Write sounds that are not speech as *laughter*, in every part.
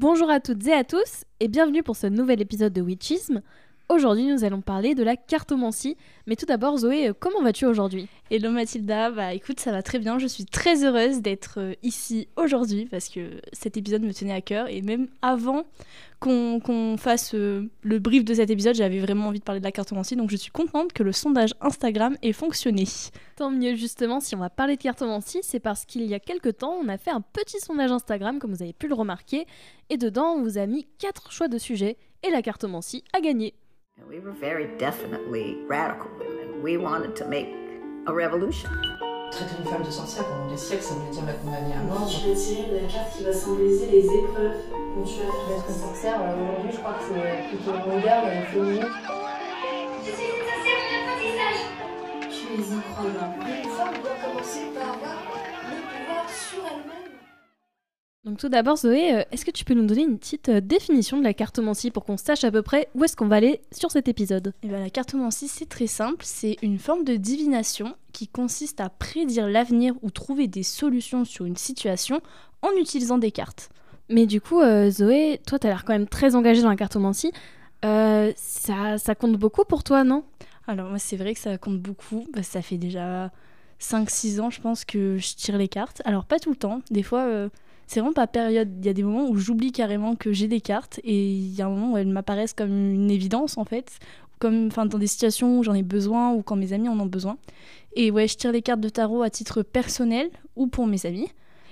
Bonjour à toutes et à tous et bienvenue pour ce nouvel épisode de Witchism. Aujourd'hui, nous allons parler de la cartomancie. Mais tout d'abord, Zoé, euh, comment vas-tu aujourd'hui? Hello Mathilda, bah écoute, ça va très bien. Je suis très heureuse d'être euh, ici aujourd'hui parce que cet épisode me tenait à cœur. Et même avant qu'on fasse euh, le brief de cet épisode, j'avais vraiment envie de parler de la cartomancie. Donc je suis contente que le sondage Instagram ait fonctionné. Tant mieux, justement, si on va parler de cartomancie, c'est parce qu'il y a quelques temps, on a fait un petit sondage Instagram, comme vous avez pu le remarquer. Et dedans, on vous a mis quatre choix de sujets. Et la cartomancie a gagné. We were very definitely radical women. We wanted to make a revolution. Traiter une femme de sorcière pendant des siècles, ça voulait dire la condamner à mort. Je vais tirer la carte qui va symboliser les épreuves dont tu as fait. Être une sorcière, euh, aujourd'hui, je crois que c'est plutôt le regard euh, féminine. Je suis une sorcière en apprentissage. Tu es incroyable. Une femme doit commencer par avoir le pouvoir sur elle-même. Donc tout d'abord, Zoé, euh, est-ce que tu peux nous donner une petite euh, définition de la cartomancie pour qu'on sache à peu près où est-ce qu'on va aller sur cet épisode? Et bien la cartomancie, c'est très simple. C'est une forme de divination qui consiste à prédire l'avenir ou trouver des solutions sur une situation en utilisant des cartes. Mais du coup, euh, Zoé, toi, t'as l'air quand même très engagée dans la cartomancie. Euh, ça, ça compte beaucoup pour toi, non? Alors moi, c'est vrai que ça compte beaucoup. Bah, ça fait déjà 5-6 ans, je pense, que je tire les cartes. Alors pas tout le temps. Des fois, euh, c'est vraiment pas période. Il y a des moments où j'oublie carrément que j'ai des cartes et il y a un moment où elles m'apparaissent comme une évidence, en fait. Comme, enfin, dans des situations où j'en ai besoin ou quand mes amis en ont besoin. Et ouais, je tire les cartes de tarot à titre personnel ou pour mes amis.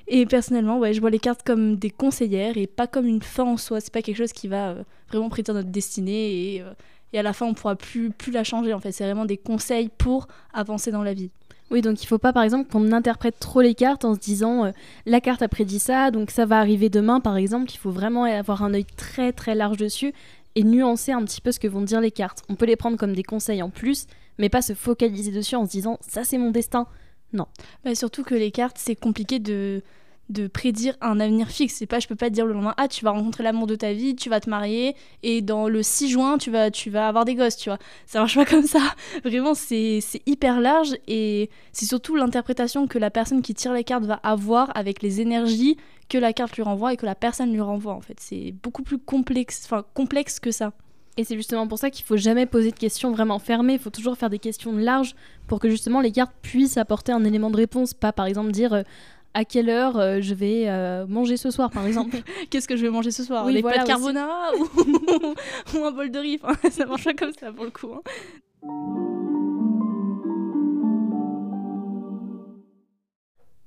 Et personnellement, ouais, je vois les cartes comme des conseillères et pas comme une fin en soi. C'est pas quelque chose qui va euh, vraiment prédire notre destinée et, euh, et à la fin on pourra plus, plus la changer. En fait, c'est vraiment des conseils pour avancer dans la vie. Oui, donc il faut pas, par exemple, qu'on interprète trop les cartes en se disant euh, la carte a prédit ça, donc ça va arriver demain, par exemple. Il faut vraiment avoir un œil très très large dessus et nuancer un petit peu ce que vont dire les cartes. On peut les prendre comme des conseils en plus, mais pas se focaliser dessus en se disant ça c'est mon destin. Bah, surtout que les cartes, c'est compliqué de, de prédire un avenir fixe. C'est pas, je peux pas te dire le lendemain, ah, tu vas rencontrer l'amour de ta vie, tu vas te marier, et dans le 6 juin, tu vas, tu vas avoir des gosses, tu vois. Ça marche pas *laughs* comme ça. Vraiment, c'est hyper large, et c'est surtout l'interprétation que la personne qui tire les cartes va avoir avec les énergies que la carte lui renvoie et que la personne lui renvoie, en fait. C'est beaucoup plus complexe, enfin, complexe que ça. Et c'est justement pour ça qu'il faut jamais poser de questions vraiment fermées. Il faut toujours faire des questions larges pour que justement les cartes puissent apporter un élément de réponse. Pas par exemple dire euh, à quelle heure euh, je vais euh, manger ce soir, par exemple. *laughs* Qu'est-ce que je vais manger ce soir? Oui, Des voilà pâtes carbonara ou... *laughs* ou un bol de riz? Enfin, *laughs* Ça marche pas comme ça pour le coup. hein.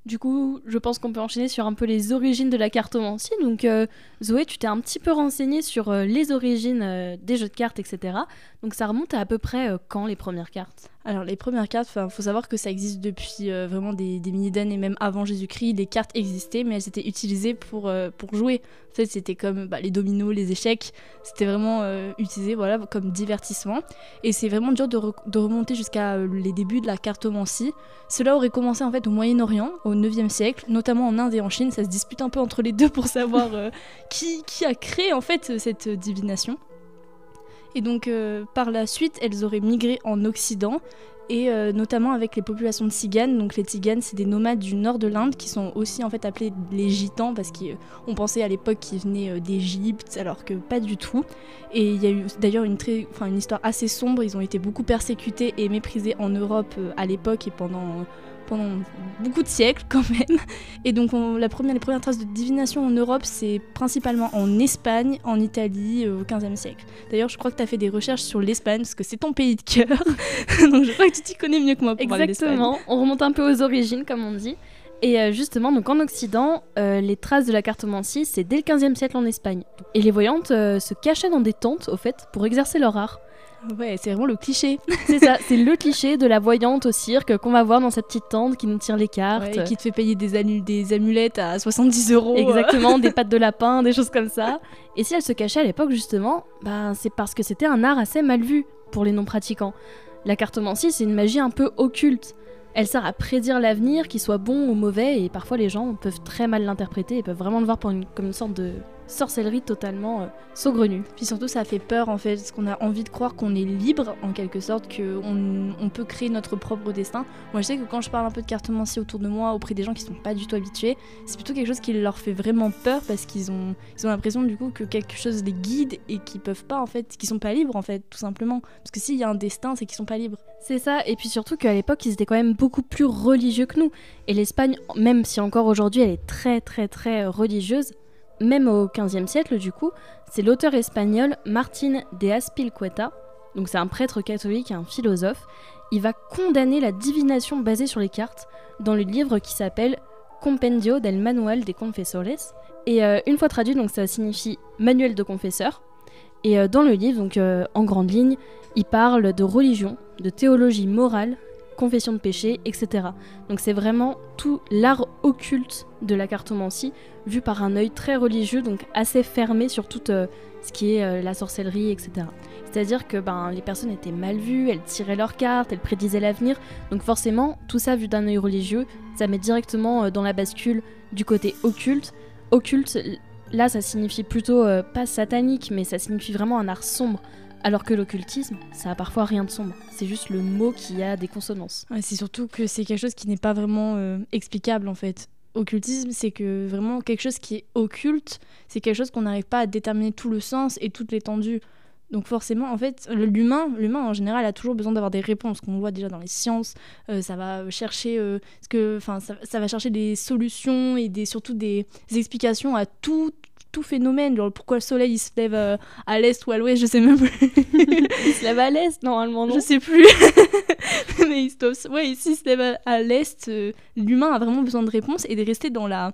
Du coup, je pense qu'on peut enchaîner sur un peu les origines de la cartomancie. Donc, euh, Zoé, tu t'es un petit peu renseignée sur euh, les origines euh, des jeux de cartes, etc. Donc, ça remonte à à peu près quand les premières cartes? Alors les premières cartes, il faut savoir que ça existe depuis euh, vraiment des, des milliers d'années, même avant Jésus-Christ, les cartes existaient, mais elles étaient utilisées pour, euh, pour jouer. En fait, c'était comme bah, les dominos, les échecs, c'était vraiment euh, utilisé voilà, comme divertissement. Et c'est vraiment dur de, re- de remonter jusqu'à les débuts de la cartomancie. Cela aurait commencé en fait au Moyen-Orient, au 9e siècle, notamment en Inde et en Chine. Ça se dispute un peu entre les deux pour savoir qui, qui a créé en fait cette divination. Et donc euh, par la suite, elles auraient migré en Occident et euh, notamment avec les populations de tziganes. Donc les tziganes, c'est des nomades du nord de l'Inde qui sont aussi en fait appelés les gitans parce qu'on pensait à l'époque qu'ils venaient euh, d'Égypte alors que pas du tout. Et il y a eu d'ailleurs une, histoire assez sombre. Ils ont été beaucoup persécutés et méprisés en Europe euh, à l'époque et pendant beaucoup de siècles quand même. Et donc on- la première, les premières traces de divination en Europe, c'est principalement en Espagne, en Italie, euh, au 15e siècle. D'ailleurs, je crois que tu as fait des recherches sur l'Espagne, parce que c'est ton pays de cœur. *laughs* donc je crois que tu t'y connais mieux que moi pour. Exactement. On remonte un peu aux origines, comme on dit. Et euh, justement, donc en Occident, euh, les traces de la cartomancie, c'est dès le 15e siècle en Espagne. Et les voyantes se cachaient dans des tentes, au fait, pour exercer leur art. Ouais, c'est vraiment le cliché. *laughs* C'est ça, c'est le cliché de la voyante au cirque qu'on va voir dans sa petite tente qui nous tire les cartes. Ouais, et qui te fait payer des, amulettes à 70 euros. Exactement, des *laughs* pattes de lapin, des choses comme ça. Et si elle se cachait à l'époque, justement, ben, c'est parce que c'était un art assez mal vu pour les non-pratiquants. La cartomancie, c'est une magie un peu occulte. Elle sert à prédire l'avenir, qu'il soit bon ou mauvais, et parfois les gens peuvent très mal l'interpréter et peuvent vraiment le voir pour une- comme une sorte de sorcellerie totalement euh, saugrenue. Puis surtout, ça fait peur en fait, parce qu'on a envie de croire qu'on est libre en quelque sorte, qu'on on peut créer notre propre destin. Moi, je sais que quand je parle un peu de cartomancie autour de moi, auprès des gens qui sont pas du tout habitués, c'est plutôt quelque chose qui leur fait vraiment peur parce qu'ils ont, ils ont l'impression du coup que quelque chose les guide et qu'ils peuvent pas en fait, qu'ils sont pas libres en fait, tout simplement. Parce que s'il y a un destin, c'est qu'ils sont pas libres. C'est ça, et puis surtout qu'à l'époque, ils étaient quand même beaucoup plus religieux que nous. Et l'Espagne, même si encore aujourd'hui elle est très très très religieuse, même au XVe siècle du coup, c'est l'auteur espagnol Martín de Aspilcueta, donc c'est un prêtre catholique et un philosophe, il va condamner la divination basée sur les cartes dans le livre qui s'appelle Compendio del Manual de Confesores. Et euh, une fois traduit, donc ça signifie manuel de confesseur. Et euh, dans le livre, donc euh, en grande ligne, il parle de religion, de théologie morale, confession de péché, etc. Donc c'est vraiment tout l'art occulte de la cartomancie, vu par un œil très religieux, donc assez fermé sur tout euh, ce qui est euh, la sorcellerie, etc. C'est-à-dire que ben, les personnes étaient mal vues, elles tiraient leurs cartes, elles prédisaient l'avenir, donc forcément, tout ça vu d'un œil religieux, ça met directement euh, dans la bascule du côté occulte. Occulte, là, ça signifie plutôt pas satanique, mais ça signifie vraiment un art sombre. Alors que l'occultisme, ça a parfois rien de sombre. C'est juste le mot qui a des consonances. C'est surtout que c'est quelque chose qui n'est pas vraiment euh, explicable en fait. Occultisme, c'est que vraiment quelque chose qui est occulte, c'est quelque chose qu'on n'arrive pas à déterminer tout le sens et toute l'étendue. Donc forcément, en fait, l'humain, l'humain en général a toujours besoin d'avoir des réponses. Qu'on voit déjà dans les sciences, euh, ça va chercher, euh, ce que, enfin, ça, va chercher des solutions et surtout des explications à tout, tout phénomène. Genre pourquoi le soleil il se lève euh, à l'est ou à l'ouest, je sais même plus. *laughs* il se lève à l'est normalement, non Je sais plus. *laughs* Mais il se, ouais, ici il se lève à, l'est. Euh, l'humain a vraiment besoin de réponses et de rester dans la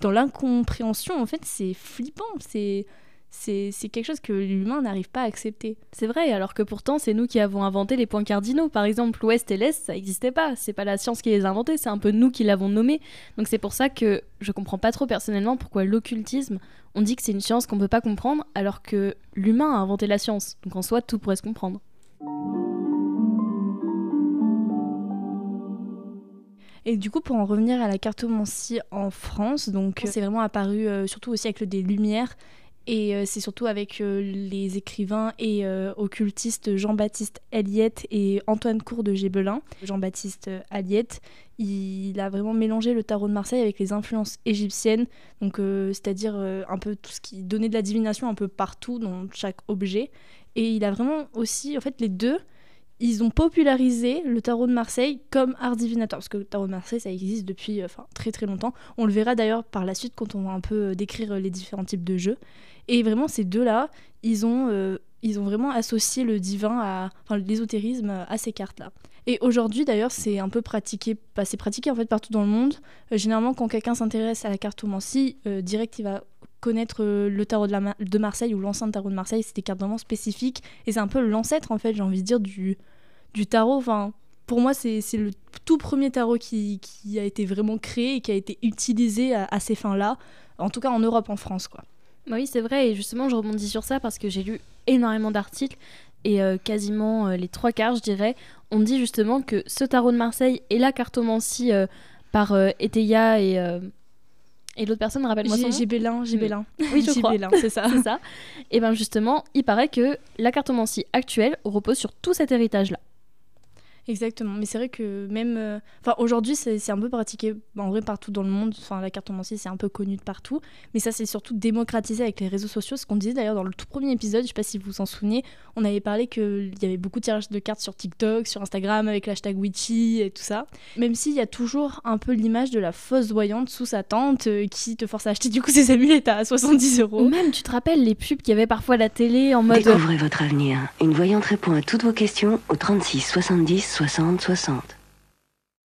dans l'incompréhension. En fait, c'est flippant. C'est c'est quelque chose que l'humain n'arrive pas à accepter. C'est vrai, alors que pourtant c'est nous qui avons inventé les points cardinaux. Par exemple, l'ouest et l'est, ça n'existait pas. C'est pas la science qui les a inventés, c'est un peu nous qui l'avons nommé. Donc c'est pour ça que je comprends pas trop personnellement pourquoi l'occultisme, on dit que c'est une science qu'on peut pas comprendre, alors que l'humain a inventé la science. Donc en soi, tout pourrait se comprendre. Et du coup, pour en revenir à la cartomancie en France, donc c'est vraiment apparu euh, surtout au siècle des Lumières et euh, c'est surtout avec euh, les écrivains et euh, occultistes Jean-Baptiste Aliette et Antoine Cour de Gébelin. Jean-Baptiste Aliette, il a vraiment mélangé le tarot de Marseille avec les influences égyptiennes, donc c'est-à-dire un peu tout ce qui donnait de la divination un peu partout dans chaque objet. Et il a vraiment aussi, en fait, les deux, ils ont popularisé le tarot de Marseille comme art divinatoire, parce que le tarot de Marseille, ça existe depuis enfin, très très longtemps. On le verra d'ailleurs par la suite quand on va un peu décrire les différents types de jeux. Et vraiment, ces deux-là, ils ont, euh, ils ont vraiment associé le divin, à, enfin l'ésotérisme à ces cartes-là. Et aujourd'hui, d'ailleurs, c'est un peu pratiqué, bah, c'est pratiqué en fait partout dans le monde. Euh, généralement, quand quelqu'un s'intéresse à la cartomancie, euh, direct, il va connaître le tarot de Marseille ou l'ancien tarot de Marseille. C'est des cartes vraiment spécifiques. Et c'est un peu l'ancêtre, en fait, j'ai envie de dire, du, du tarot. Enfin, pour moi, c'est le tout premier tarot qui, qui, a été vraiment créé et qui a été utilisé à, à ces fins-là. En tout cas, en Europe, en France, quoi. Bah oui, c'est vrai, et justement, je rebondis sur ça parce que j'ai lu énormément d'articles et euh, quasiment euh, les trois quarts, je dirais, on dit justement que ce tarot de Marseille et la cartomancie euh, par Eteia et, et l'autre personne, rappelle-moi son nom Gibelin, Gibelin. *laughs* Oui, je crois. c'est ça. *laughs* c'est ça. Et bien justement, il paraît que la cartomancie actuelle repose sur tout cet héritage-là. Exactement, mais c'est vrai que même. Euh, enfin, aujourd'hui, c'est un peu pratiqué en vrai partout dans le monde. Enfin, la cartomancie, c'est un peu connu de partout. Mais ça, c'est surtout démocratisé avec les réseaux sociaux. Ce qu'on disait d'ailleurs dans le tout premier épisode, je sais pas si vous vous en souvenez, on avait parlé qu'il y avait beaucoup de tirages de cartes sur TikTok, sur Instagram, avec l'hashtag Witchy et tout ça. Même s'il y a toujours un peu l'image de la fausse voyante sous sa tente euh, qui te force à acheter du coup ses amulettes à 70 euros. Ou même, tu te rappelles les pubs qu'il y avait parfois à la télé en mode. Découvrez votre avenir. Une voyante répond à toutes vos questions au 36 70 60 60.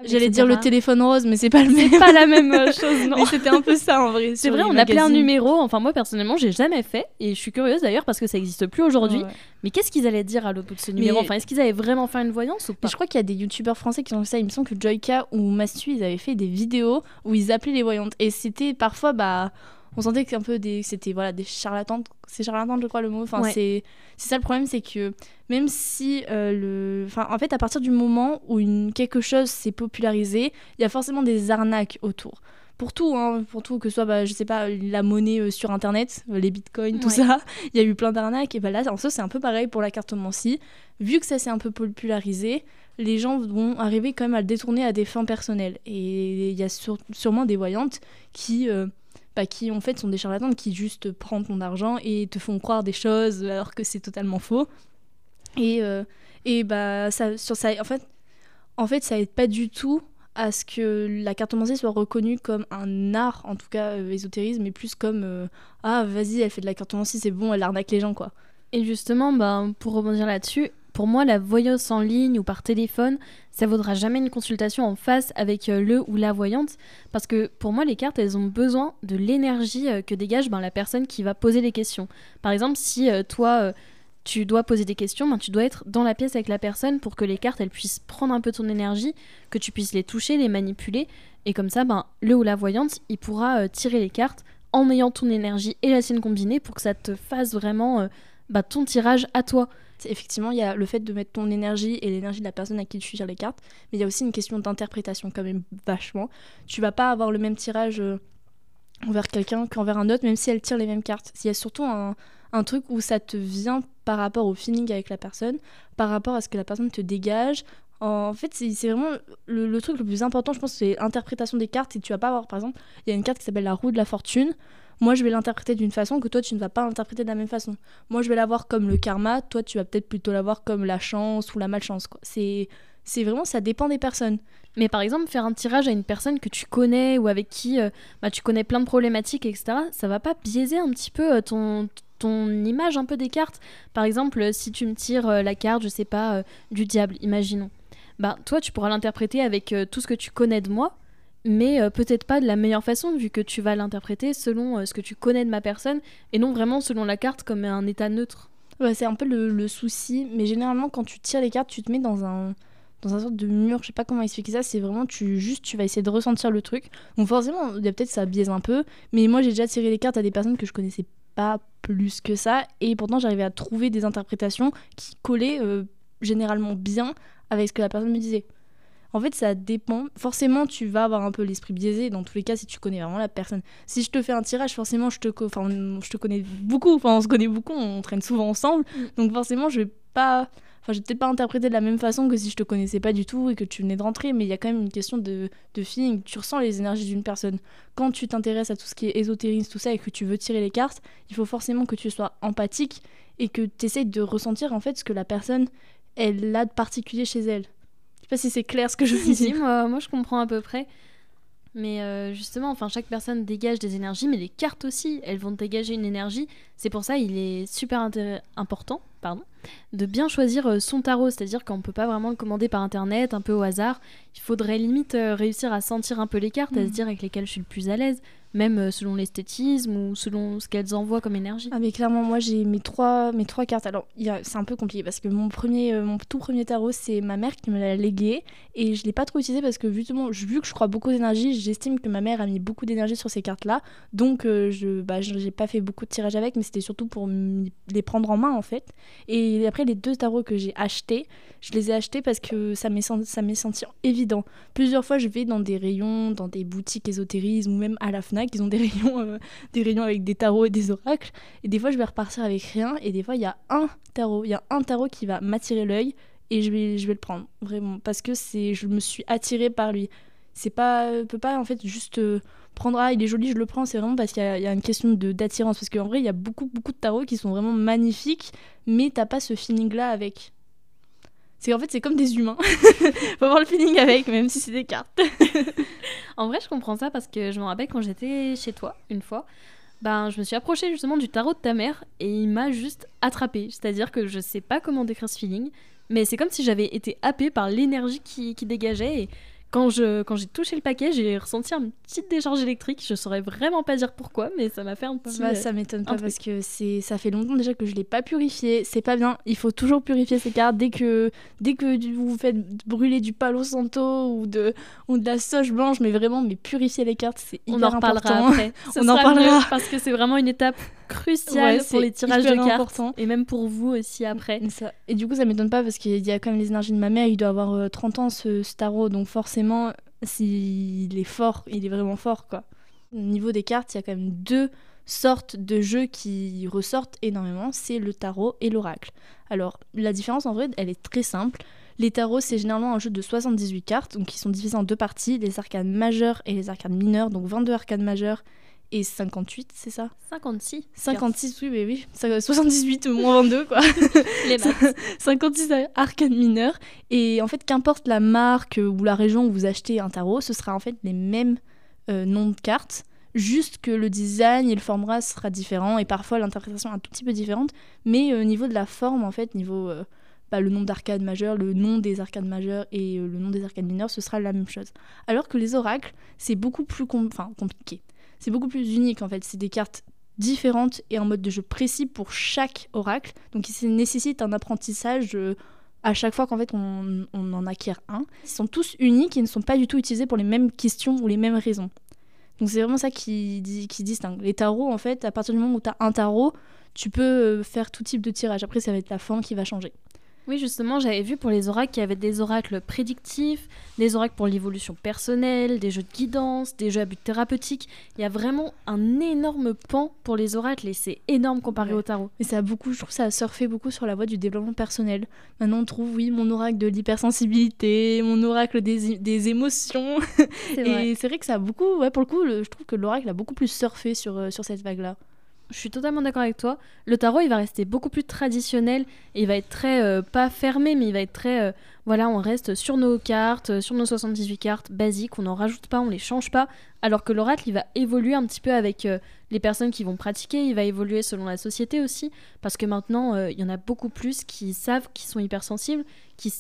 J'allais dire le téléphone rose, mais c'est pas le même. C'est pas la *laughs* même euh, chose, non. mais c'était un peu ça en vrai. C'est vrai, on appelait un numéro. Enfin, moi personnellement, j'ai jamais fait et je suis curieuse d'ailleurs parce que ça existe plus aujourd'hui. Mais qu'est-ce qu'ils allaient dire à l'autre bout de ce numéro? Enfin, est-ce qu'ils avaient vraiment fait une voyance ou pas? Je crois qu'il y a des youtubeurs français qui ont fait ça. Il me semble que Joyka ou Mastu, ils avaient fait des vidéos où ils appelaient les voyantes et c'était parfois bah on sentait que un peu des c'était voilà des charlatans c'est charlatan je crois le mot enfin c'est c'est ça le problème c'est que même si euh, le enfin en fait à partir du moment où une quelque chose s'est popularisé il y a forcément des arnaques autour pour tout, hein, pour tout, que ce soit, bah, je sais pas, la monnaie euh, sur internet, euh, les bitcoins, tout Ouais. ça. Il y a eu plein d'arnaques. Et bah là, en soi, c'est un peu pareil pour la cartomancie. Vu que ça s'est un peu popularisé, les gens vont arriver quand même à le détourner à des fins personnelles. Et il y a sur- sûrement des voyantes qui. euh, bah, qui en fait sont des charlatans qui juste prennent ton argent et te font croire des choses alors que c'est totalement faux. Et, euh, et bah ça, sur ça, en fait, en fait, ça aide pas du tout à ce que la cartomancie soit reconnue comme un art, en tout cas euh, ésotérisme, mais plus comme euh, ah vas-y, elle fait de la cartomancie, c'est bon, elle arnaque les gens quoi. Et justement, ben, pour rebondir là-dessus, pour moi, la voyance en ligne ou par téléphone, ça vaudra jamais une consultation en face avec euh, le ou la voyante. Parce que pour moi, les cartes, elles ont besoin de l'énergie euh, que dégage ben, la personne qui va poser les questions. Par exemple, si euh, toi, tu dois poser des questions, ben, tu dois être dans la pièce avec la personne pour que les cartes, elles puissent prendre un peu ton énergie, que tu puisses les toucher, les manipuler. Et comme ça, ben, le ou la voyante, il pourra tirer les cartes en ayant ton énergie et la sienne combinée pour que ça te fasse vraiment bah, ton tirage à toi. Effectivement, il y a le fait de mettre ton énergie et l'énergie de la personne à qui tu tires les cartes, mais il y a aussi une question d'interprétation quand même vachement. Tu vas pas avoir le même tirage euh, envers quelqu'un qu'envers un autre, même si elle tire les mêmes cartes. Il y a surtout un, un truc où ça te vient par rapport au feeling avec la personne, par rapport à ce que la personne te dégage. En fait, c'est vraiment le, le truc le plus important, je pense, c'est l'interprétation des cartes. Et tu vas pas avoir, par exemple, il y a une carte qui s'appelle la roue de la fortune. Moi, je vais l'interpréter d'une façon que toi, tu ne vas pas l'interpréter de la même façon. Moi, je vais la voir comme le karma, toi, tu vas peut-être plutôt la voir comme la chance ou la malchance. C'est c'est vraiment, ça dépend des personnes. Mais par exemple, faire un tirage à une personne que tu connais ou avec qui euh, bah, tu connais plein de problématiques, etc., ça va pas biaiser un petit peu euh, ton, ton image un peu des cartes Par exemple, si tu me tires euh, la carte, je sais pas, du diable, imaginons. Bah, toi, tu pourras l'interpréter avec euh, tout ce que tu connais de moi, mais euh, peut-être pas de la meilleure façon, vu que tu vas l'interpréter selon euh, ce que tu connais de ma personne, et non vraiment selon la carte comme un état neutre. C'est un peu le, souci, mais généralement, quand tu tires les cartes, tu te mets dans un dans un sorte de mur, je sais pas comment expliquer ça, c'est vraiment tu juste tu vas essayer de ressentir le truc. Donc forcément, peut-être ça biaise un peu, mais moi j'ai déjà tiré les cartes à des personnes que je connaissais pas plus que ça et pourtant j'arrivais à trouver des interprétations qui collaient généralement bien avec ce que la personne me disait. En fait, ça dépend. Forcément, tu vas avoir un peu l'esprit biaisé dans tous les cas si tu connais vraiment la personne. Si je te fais un tirage, forcément, je te, co- enfin, on- je te connais beaucoup. Enfin, on se connaît beaucoup, on traîne souvent ensemble. Donc forcément, je vais pas... Enfin, je vais peut-être pas interpréter de la même façon que si je te connaissais pas du tout et que tu venais de rentrer, mais il y a quand même une question de, de feeling. Tu ressens les énergies d'une personne. Quand tu t'intéresses à tout ce qui est ésotérisme, tout ça, et que tu veux tirer les cartes, il faut forcément que tu sois empathique et que tu essayes de ressentir en fait ce que la personne, elle a de particulier chez elle. Je sais pas si c'est clair ce que je Si, dire. moi, moi je comprends à peu près. Mais euh, justement, enfin, chaque personne dégage des énergies, mais les cartes aussi, elles vont dégager une énergie. C'est pour ça il est super important pardon, de bien choisir euh, son tarot. C'est-à-dire qu'on ne peut pas vraiment le commander par internet, un peu au hasard. Il faudrait limite euh, réussir à sentir un peu les cartes, à se dire avec lesquelles je suis le plus à l'aise, même euh, selon l'esthétisme ou selon ce qu'elles envoient comme énergie. Ah mais clairement moi j'ai mes trois mes trois cartes. Alors c'est un peu compliqué parce que mon premier mon tout premier tarot c'est ma mère qui me l'a légué et je l'ai pas trop utilisé parce que justement vu que je crois beaucoup d'énergie, j'estime que ma mère a mis beaucoup d'énergie sur ces cartes là. Donc euh, je bah j'ai pas fait beaucoup de tirages avec mais c'était surtout pour les prendre en main en fait. Et après les deux tarots que j'ai achetés, je les ai achetés parce que ça m'est sen- ça m'est senti évident. Plusieurs fois je vais dans des rayons, dans des boutiques ésotérisme ou même à la Fnac, ils ont des *laughs* rayons euh, des rayons avec des tarots et des oracles. Et des fois, je vais repartir avec rien. Et des fois, il y a un tarot. Il y a un tarot qui va m'attirer l'œil. Et je vais, je vais le prendre, vraiment. Parce que je me suis attirée par lui. C'est pas. Je peux pas, en fait, juste euh, prendre. Ah, il est joli, je le prends. C'est vraiment parce qu'il y, a- une question de, d'attirance. Parce qu'en vrai, il y a beaucoup, beaucoup de tarots qui sont vraiment magnifiques. Mais t'as pas ce feeling-là avec. C'est en fait, c'est comme des humains. *laughs* Faut avoir le feeling avec, même si c'est des cartes. *laughs* En vrai, je comprends ça parce que je me rappelle quand j'étais chez toi, une fois, ben, je me suis approchée justement du tarot de ta mère et il m'a juste attrapée. C'est-à-dire que je sais pas comment décrire ce feeling, mais c'est comme si j'avais été happée par l'énergie qui, qui dégageait. Quand je quand j'ai touché le paquet, j'ai ressenti une petite décharge électrique. Je saurais vraiment pas dire pourquoi, mais ça m'a fait un petit. Bah, euh, ça m'étonne pas parce que c'est ça fait longtemps déjà que je l'ai pas purifié. C'est pas bien. Il faut toujours purifier ces cartes dès que dès que du- vous faites brûler du palo santo ou de ou de la sauge blanche, mais vraiment mais purifier les cartes c'est on hyper en reparlera important. après. *laughs* On en parlera. parce que c'est vraiment une étape cruciale Ouais, pour les tirages de cartes important. et même pour vous aussi après. Et ça- Et du coup, ça m'étonne pas parce qu'il y a quand même les énergies de ma mère. Il doit avoir euh, 30 ans ce, ce tarot, donc forcément, s'il est fort, il est vraiment fort quoi. Au niveau des cartes, il y a quand même deux sortes de jeux qui ressortent énormément, c'est le tarot et l'oracle. Alors, la différence en vrai, elle est très simple. Les tarots, c'est généralement un jeu de 78 cartes, donc qui sont divisés en deux parties, les arcanes majeures et les arcanes mineures, donc 22 arcanes majeures et 58, c'est ça? 56. 56, oui, mais oui. Ça- 78 moins 22, quoi. *laughs* Les maths. *laughs* 56 arcanes mineures. Et en fait, qu'importe la marque ou la région où vous achetez un tarot, ce sera en fait les mêmes euh, noms de cartes. Juste que le design et le format sera différent et parfois l'interprétation un tout petit peu différente. Mais au niveau de la forme, en fait, niveau euh, bah, le nombre d'arcades majeures, le nom des arcades majeures et euh, le nom des arcades mineures, ce sera la même chose. Alors que les oracles, c'est beaucoup plus com- compliqué. C'est beaucoup plus unique en fait. C'est des cartes différentes et un mode de jeu précis pour chaque oracle. Donc ça nécessite un apprentissage euh, à chaque fois qu'en fait on, on en acquiert un. Ils sont tous uniques et ne sont pas du tout utilisés pour les mêmes questions ou les mêmes raisons. Donc c'est vraiment ça qui distingue. Les tarots en fait, à partir du moment où tu as un tarot, tu peux euh, faire tout type de tirage. Après ça va être la forme qui va changer. Oui, justement, j'avais vu pour les oracles qu'il y avait des oracles prédictifs, des oracles pour l'évolution personnelle, des jeux de guidance, des jeux à but thérapeutique. Il y a vraiment un énorme pan pour les oracles et c'est énorme comparé Ouais. au tarot. Mais ça a beaucoup, je trouve, ça a surfé beaucoup sur la voie du développement personnel. Maintenant, on trouve, oui, mon oracle de l'hypersensibilité, mon oracle des, des émotions. *laughs* Et c'est vrai que ça a beaucoup, ouais, pour le coup, le- je trouve que l'oracle a beaucoup plus surfé sur, euh, sur cette vague-là. Je suis totalement d'accord avec toi. Le tarot, il va rester beaucoup plus traditionnel et il va être très, euh, pas fermé, mais il va être très, euh, voilà, on reste sur nos cartes, euh, sur nos 78 cartes basiques, on n'en rajoute pas, on les change pas. Alors que l'oracle, il va évoluer un petit peu avec les personnes qui vont pratiquer, il va évoluer selon la société aussi, parce que maintenant, il y en a beaucoup plus qui savent, qui sont hypersensibles, qui,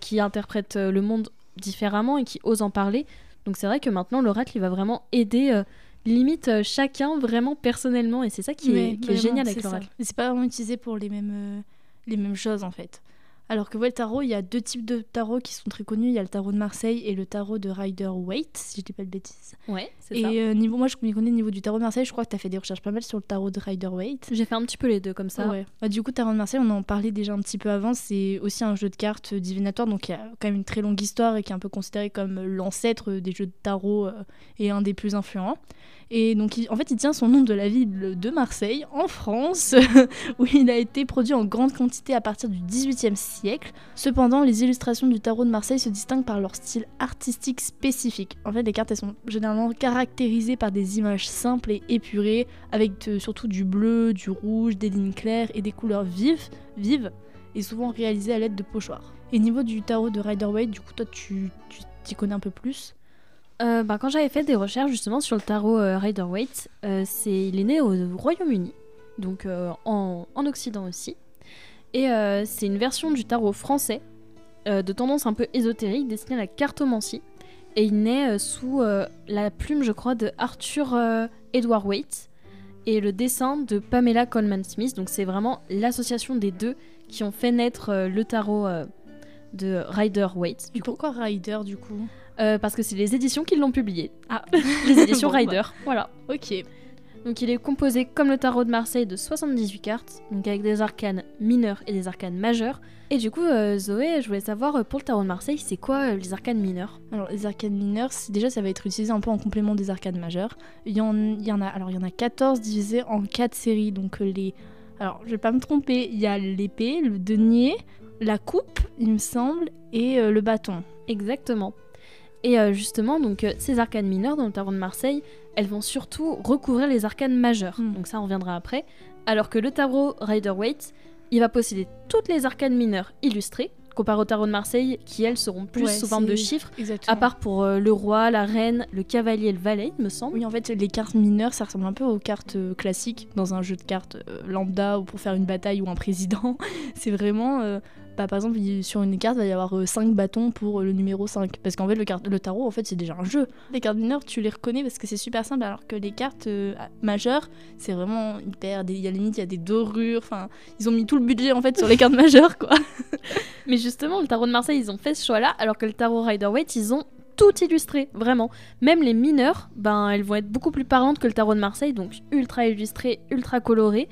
qui interprètent le monde différemment et qui osent en parler. Donc c'est vrai que maintenant, l'oracle, il va vraiment aider. Limite euh, chacun vraiment personnellement et c'est ça qui est, qui génial avec l'oracle. C'est pas vraiment utilisé pour les mêmes, euh, les mêmes choses en fait. Alors que ouais, le tarot, il y a deux types de tarot qui sont très connus. Il y a le tarot de Marseille et le tarot de Rider-Waite, si je dis pas de bêtises. Ouais, c'est Et ça. euh, niveau, moi, je m'y connais au niveau du tarot de Marseille. Je crois que tu as fait des recherches pas mal sur le tarot de Rider-Waite. J'ai fait un petit peu les deux comme ça. Ouais. Bah, du coup, Tarot de Marseille, on en parlait déjà un petit peu avant. C'est aussi un jeu de cartes divinatoire, donc il y a quand même une très longue histoire et qui est un peu considéré comme l'ancêtre des jeux de tarot et un des plus influents. Et donc, en fait, il tient son nom de la ville de Marseille, en France, *laughs* où il a été produit en grande quantité à partir du XVIIIe siècle. Cependant, les illustrations du tarot de Marseille se distinguent par leur style artistique spécifique. En fait, les cartes, elles sont généralement caractérisées par des images simples et épurées, avec euh, surtout du bleu, du rouge, des lignes claires et des couleurs vives, vives, et souvent réalisées à l'aide de pochoirs. Et niveau du tarot de Rider-Waite, du coup, toi, tu t'y connais un peu plus? Euh, bah, quand j'avais fait des recherches justement sur le tarot euh, Rider-Waite, euh, c'est il est né au Royaume-Uni, donc euh, en, en Occident aussi. Et euh, c'est une version du tarot français de tendance un peu ésotérique destinée à la cartomancie. Et il naît sous la plume, je crois, de Arthur Edward Waite et le dessin de Pamela Coleman Smith. Donc c'est vraiment l'association des deux qui ont fait naître le tarot de Rider-Waite. Du pourquoi Rider, du coup? Euh, parce que c'est les éditions qui l'ont publié. Ah, Les éditions *laughs* Bon, bah. Rider. Voilà. ok. Donc il est composé comme le tarot de Marseille de 78 cartes, donc avec des arcanes mineurs et des arcanes majeures. Et du coup, euh, Zoé, je voulais savoir euh, pour le tarot de Marseille, c'est quoi euh, les arcanes mineurs? Alors les arcades mineurs, c'est- déjà ça va être utilisé un peu en complément des arcades majeures. Il y en, il y en a alors il y en a 14 divisés en 4 séries donc les alors je vais pas me tromper, il y a l'épée, le denier, la coupe, il me semble et euh, le bâton. Exactement. Et euh, justement, donc euh, ces arcanes mineures dans le tarot de Marseille, elles vont surtout recouvrir les arcanes majeures. Hmm. Donc ça, on reviendra après. Alors que le tarot Rider-Waite, il va posséder toutes les arcanes mineures illustrées, comparé au tarot de Marseille, qui elles seront plus Ouais, sous forme de chiffres. Exactement. À part pour euh, le roi, la reine, le cavalier et le valet, il me semble. Oui, en fait, les cartes mineures, ça ressemble un peu aux cartes euh, classiques dans un jeu de cartes euh, lambda ou pour faire une bataille ou un président. *laughs* C'est vraiment. Euh, bah, par exemple, sur une carte, il va y avoir 5 bâtons pour euh, le numéro 5. Parce qu'en fait, le, le tarot, en fait, c'est déjà un jeu. Les cartes mineures, tu les reconnais parce que c'est super simple, alors que les cartes euh, majeures, c'est vraiment hyper. Il y a limite, il y a des dorures. Enfin, ils ont mis tout le budget, en fait, sur les cartes *laughs* majeures, quoi. *laughs* Mais justement, le tarot de Marseille, ils ont fait ce choix-là, alors que le tarot Rider-Waite, ils ont tout illustré, vraiment. Même les mineurs, ben, elles vont être beaucoup plus parlantes que le tarot de Marseille, donc ultra illustrées, ultra colorées.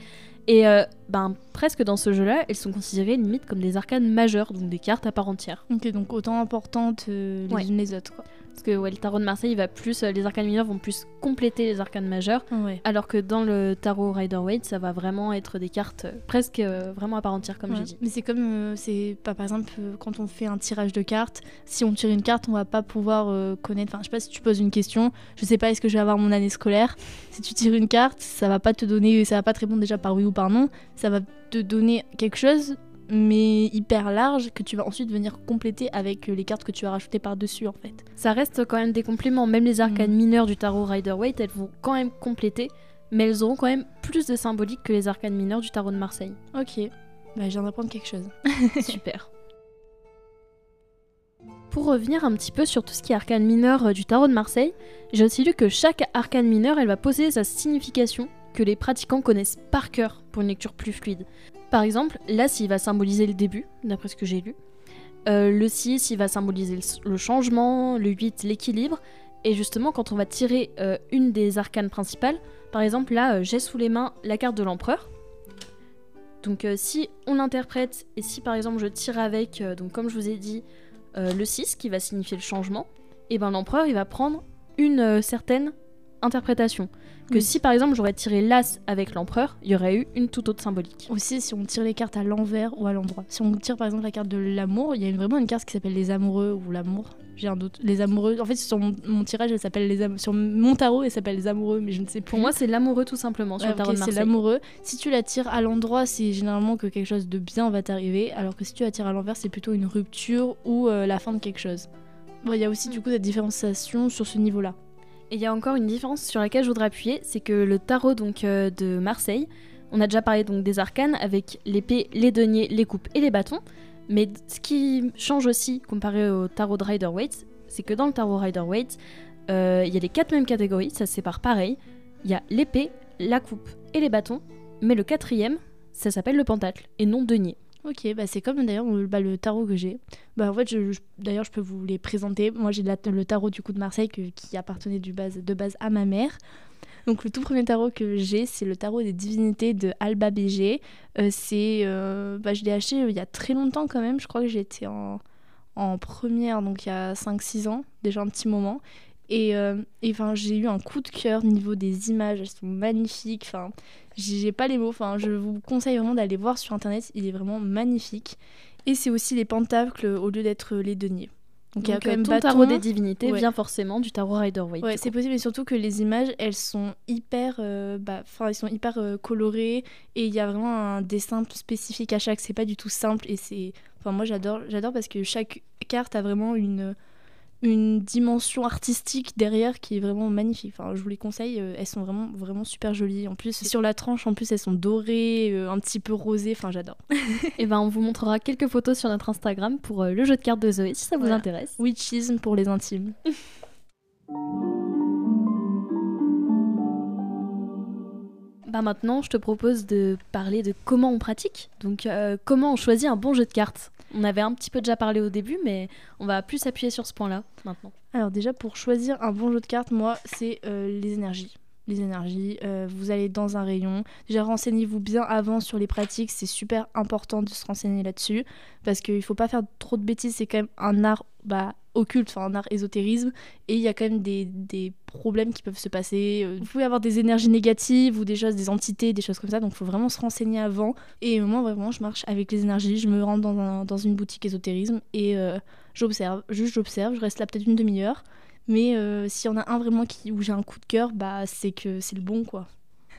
Et euh, ben, presque dans ce jeu-là, elles sont considérées limite comme des arcanes majeures, donc des cartes à part entière. Ok, donc autant importantes euh, les Ouais. unes les autres, quoi. Parce que ouais, le tarot de Marseille, il va plus, euh, les arcanes mineurs vont plus compléter les arcanes majeures, Ouais. alors que dans le tarot Rider-Waite, ça va vraiment être des cartes euh, presque euh, vraiment à part entière, comme j'ai dit. Mais c'est comme, c'est pas par exemple quand on fait un tirage de cartes, si on tire une carte, on va pas pouvoir connaître. Enfin, je sais pas si tu poses une question, je sais pas est-ce que je vais avoir mon année scolaire? Si tu tires une carte, ça va pas te donner, ça va pas te répondre déjà par oui ou par non, ça va te donner quelque chose, mais hyper large que tu vas ensuite venir compléter avec euh, les cartes que tu vas rajouter par dessus en fait. Ça reste quand même des compléments, même les arcanes mineures du tarot Rider-Waite, elles vont quand même compléter, mais elles auront quand même plus de symbolique que les arcanes mineures du tarot de Marseille. Ok, bah, je viens d'apprendre quelque chose. *laughs* *laughs* Super. Pour revenir un petit peu sur tout ce qui est arcane mineur euh, du tarot de Marseille, j'ai aussi lu que chaque arcane mineur, elle va posséder sa signification que les pratiquants connaissent par cœur pour une lecture plus fluide. Par exemple, l'As, il va symboliser le début, d'après ce que j'ai lu. Euh, le 6, il va symboliser le, changement, le 8, l'équilibre. Et justement, quand on va tirer euh, une des arcanes principales, par exemple, là, euh, j'ai sous les mains la carte de l'empereur. Donc si on l'interprète et si par exemple je tire avec, donc comme je vous ai dit, le 6 qui va signifier le changement, et ben l'empereur il va prendre une certaine interprétation. Que Oui. si par exemple j'aurais tiré l'as avec l'empereur, il y aurait eu une toute autre symbolique. Aussi, si on tire les cartes à l'envers ou à l'endroit. Si on tire par exemple la carte de l'amour, il y a vraiment une carte qui s'appelle les amoureux ou l'amour. J'ai un doute. Les amoureux. En fait, sur mon, mon tirage, elle s'appelle les am- sur mon tarot, elle s'appelle les amoureux, mais je ne sais plus. Pour moi c'est l'amoureux tout simplement sur Ouais, le tarot c'est l'amoureux. Si tu la tires à l'endroit, c'est généralement que quelque chose de bien va t'arriver, alors que si tu la tires à l'envers, c'est plutôt une rupture ou euh, la fin de quelque chose. Bon, il y a aussi du coup cette différenciation sur ce niveau-là. Et il y a encore une différence sur laquelle je voudrais appuyer, c'est que le tarot donc euh, de Marseille, on a déjà parlé donc des arcanes avec l'épée, les deniers, les coupes et les bâtons. Mais ce qui change aussi comparé au tarot de Rider-Waite, c'est que dans le tarot Rider-Waite, euh, il y a les quatre mêmes catégories, ça se sépare pareil. Il y a l'épée, la coupe et les bâtons, mais le quatrième, ça s'appelle le pentacle et non denier. Ok, bah c'est comme d'ailleurs le, bah, le tarot que j'ai. Bah en fait, je, d'ailleurs, je peux vous les présenter. Moi, j'ai le tarot du coup de Marseille qui appartenait de base à ma mère. Donc le tout premier tarot que j'ai, c'est le tarot des divinités de Alba BG. Euh, c'est, euh, bah, je l'ai acheté euh, il y a très longtemps quand même. Je crois que j'étais en, en première, donc il y a 5-6 ans, déjà un petit moment. Et enfin, j'ai eu un coup de cœur au niveau des images, elles sont magnifiques. J'ai pas les mots. Enfin, je vous conseille vraiment d'aller voir sur internet. Il est vraiment magnifique. Et c'est aussi les pentacles au lieu d'être les deniers. Donc, il y a quand euh, même ton bâton. tarot des divinités Ouais. vient forcément du tarot Rider-Waite. Ouais, du c'est possible, mais surtout que les images, elles sont hyper, euh, bah, elles sont hyper euh, colorées et il y a vraiment un dessin spécifique à chaque. C'est pas du tout simple et c'est, enfin moi j'adore, j'adore parce que chaque carte a vraiment une une dimension artistique derrière qui est vraiment magnifique. Enfin, je vous les conseille, euh, elles sont vraiment vraiment super jolies. En plus sur la tranche, en plus elles sont dorées, euh, un petit peu rosées. Enfin, j'adore. *laughs* Et ben on vous montrera quelques photos sur notre Instagram pour euh, le jeu de cartes de Zoé si ça vous intéresse. Witchism pour les intimes. *laughs* Bah maintenant, je te propose de parler de comment on pratique. Donc, euh, comment on choisit un bon jeu de cartes. On avait un petit peu déjà parlé au début, mais on va plus s'appuyer sur ce point-là maintenant. Alors déjà pour choisir un bon jeu de cartes, moi c'est euh, les énergies. Les énergies, euh, vous allez dans un rayon. Déjà renseignez-vous bien avant sur les pratiques, c'est super important de se renseigner là-dessus parce qu'il faut pas faire trop de bêtises. C'est quand même un art bah, occulte, enfin un art ésotérisme et il y a quand même des, des problèmes qui peuvent se passer. Euh, Vous pouvez avoir des énergies négatives ou des choses, des entités, des choses comme ça. Donc il faut vraiment se renseigner avant. Et moi vraiment je marche avec les énergies. Je me rends dans, un- dans une boutique ésotérisme et euh, j'observe, juste j'observe, je reste là peut-être une demi-heure, mais euh, s'il y en a un vraiment qui, où j'ai un coup de cœur, bah c'est que c'est le bon quoi.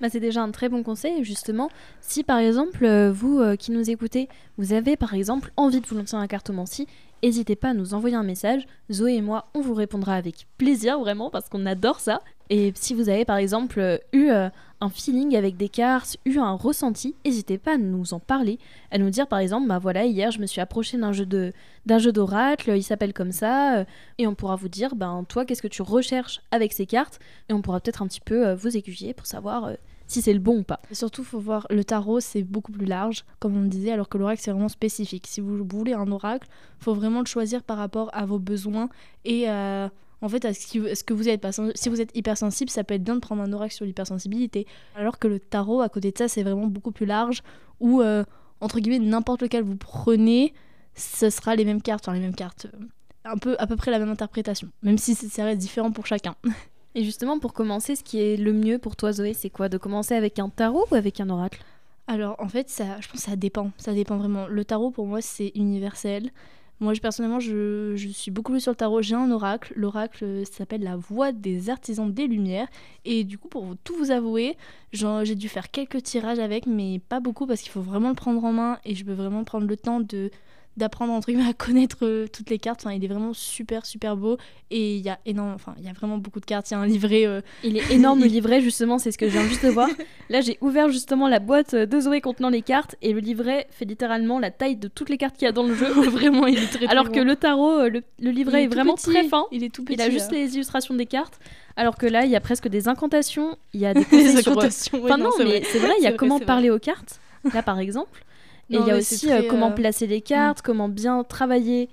Bah, c'est déjà un très bon conseil, justement. Si par exemple, euh, vous qui nous écoutez, vous avez par exemple envie de vous lancer un cartomancie, n'hésitez pas à nous envoyer un message. Zoé et moi, on vous répondra avec plaisir, vraiment, parce qu'on adore ça. Et si vous avez par exemple eu euh, un feeling avec des cartes, eu un ressenti, n'hésitez pas à nous en parler, à nous dire par exemple, bah voilà, hier je me suis approchée d'un jeu de d'un jeu d'oracle, il s'appelle comme ça, euh, et on pourra vous dire, ben toi, qu'est-ce que tu recherches avec ces cartes, et on pourra peut-être un petit peu euh, vous aiguiller pour savoir si c'est le bon ou pas. Et surtout, faut voir le tarot, c'est beaucoup plus large, comme on disait, alors que l'oracle c'est vraiment spécifique. Si vous voulez un oracle, faut vraiment le choisir par rapport à vos besoins et à- en fait à ce, que vous êtes. Si vous êtes hypersensible, ça peut être bien de prendre un oracle sur l'hypersensibilité, alors que le tarot, à côté de ça, c'est vraiment beaucoup plus large, où euh, entre guillemets n'importe lequel vous prenez, ce sera les mêmes cartes, enfin les mêmes cartes. euh, un peu à peu près la même interprétation, même si ça reste différent pour chacun. *laughs* Et justement, pour commencer, ce qui est le mieux pour toi, Zoé, c'est quoi? De commencer avec un tarot ou avec un oracle? Alors en fait, ça, je pense que ça dépend. Ça dépend vraiment. Le tarot pour moi c'est universel. Moi personnellement je, suis beaucoup plus sur le tarot. J'ai un oracle. L'oracle euh, s'appelle la voix des artisans des lumières. Et du coup pour tout vous avouer, j'ai dû faire quelques tirages avec, mais pas beaucoup parce qu'il faut vraiment le prendre en main et je veux vraiment prendre le temps de d'apprendre entre guillemets à connaître euh, toutes les cartes. Enfin, il est vraiment super super beau et il y a énorme, enfin il y a vraiment beaucoup de cartes. Il y a un livret. euh, *laughs* Il est énorme le livret, justement, c'est ce que je viens juste de voir. *laughs* Là, j'ai ouvert justement la boîte de Zoé contenant les cartes et le livret fait littéralement la taille de toutes les cartes qu'il y a dans le jeu. *laughs* vraiment il est très, très Alors que le tarot, euh, le, le livret est, vraiment petit. très fin. Il est tout petit. Il a juste là. les illustrations des cartes. Alors que là, il y a presque des incantations. Il y a des sur, euh, incantations. ouais, Enfin non, c'est mais vrai. c'est vrai, il y a vrai, comment vrai. parler aux cartes, là par exemple. Et il y a aussi euh, très, comment euh, placer les cartes, comment bien travailler,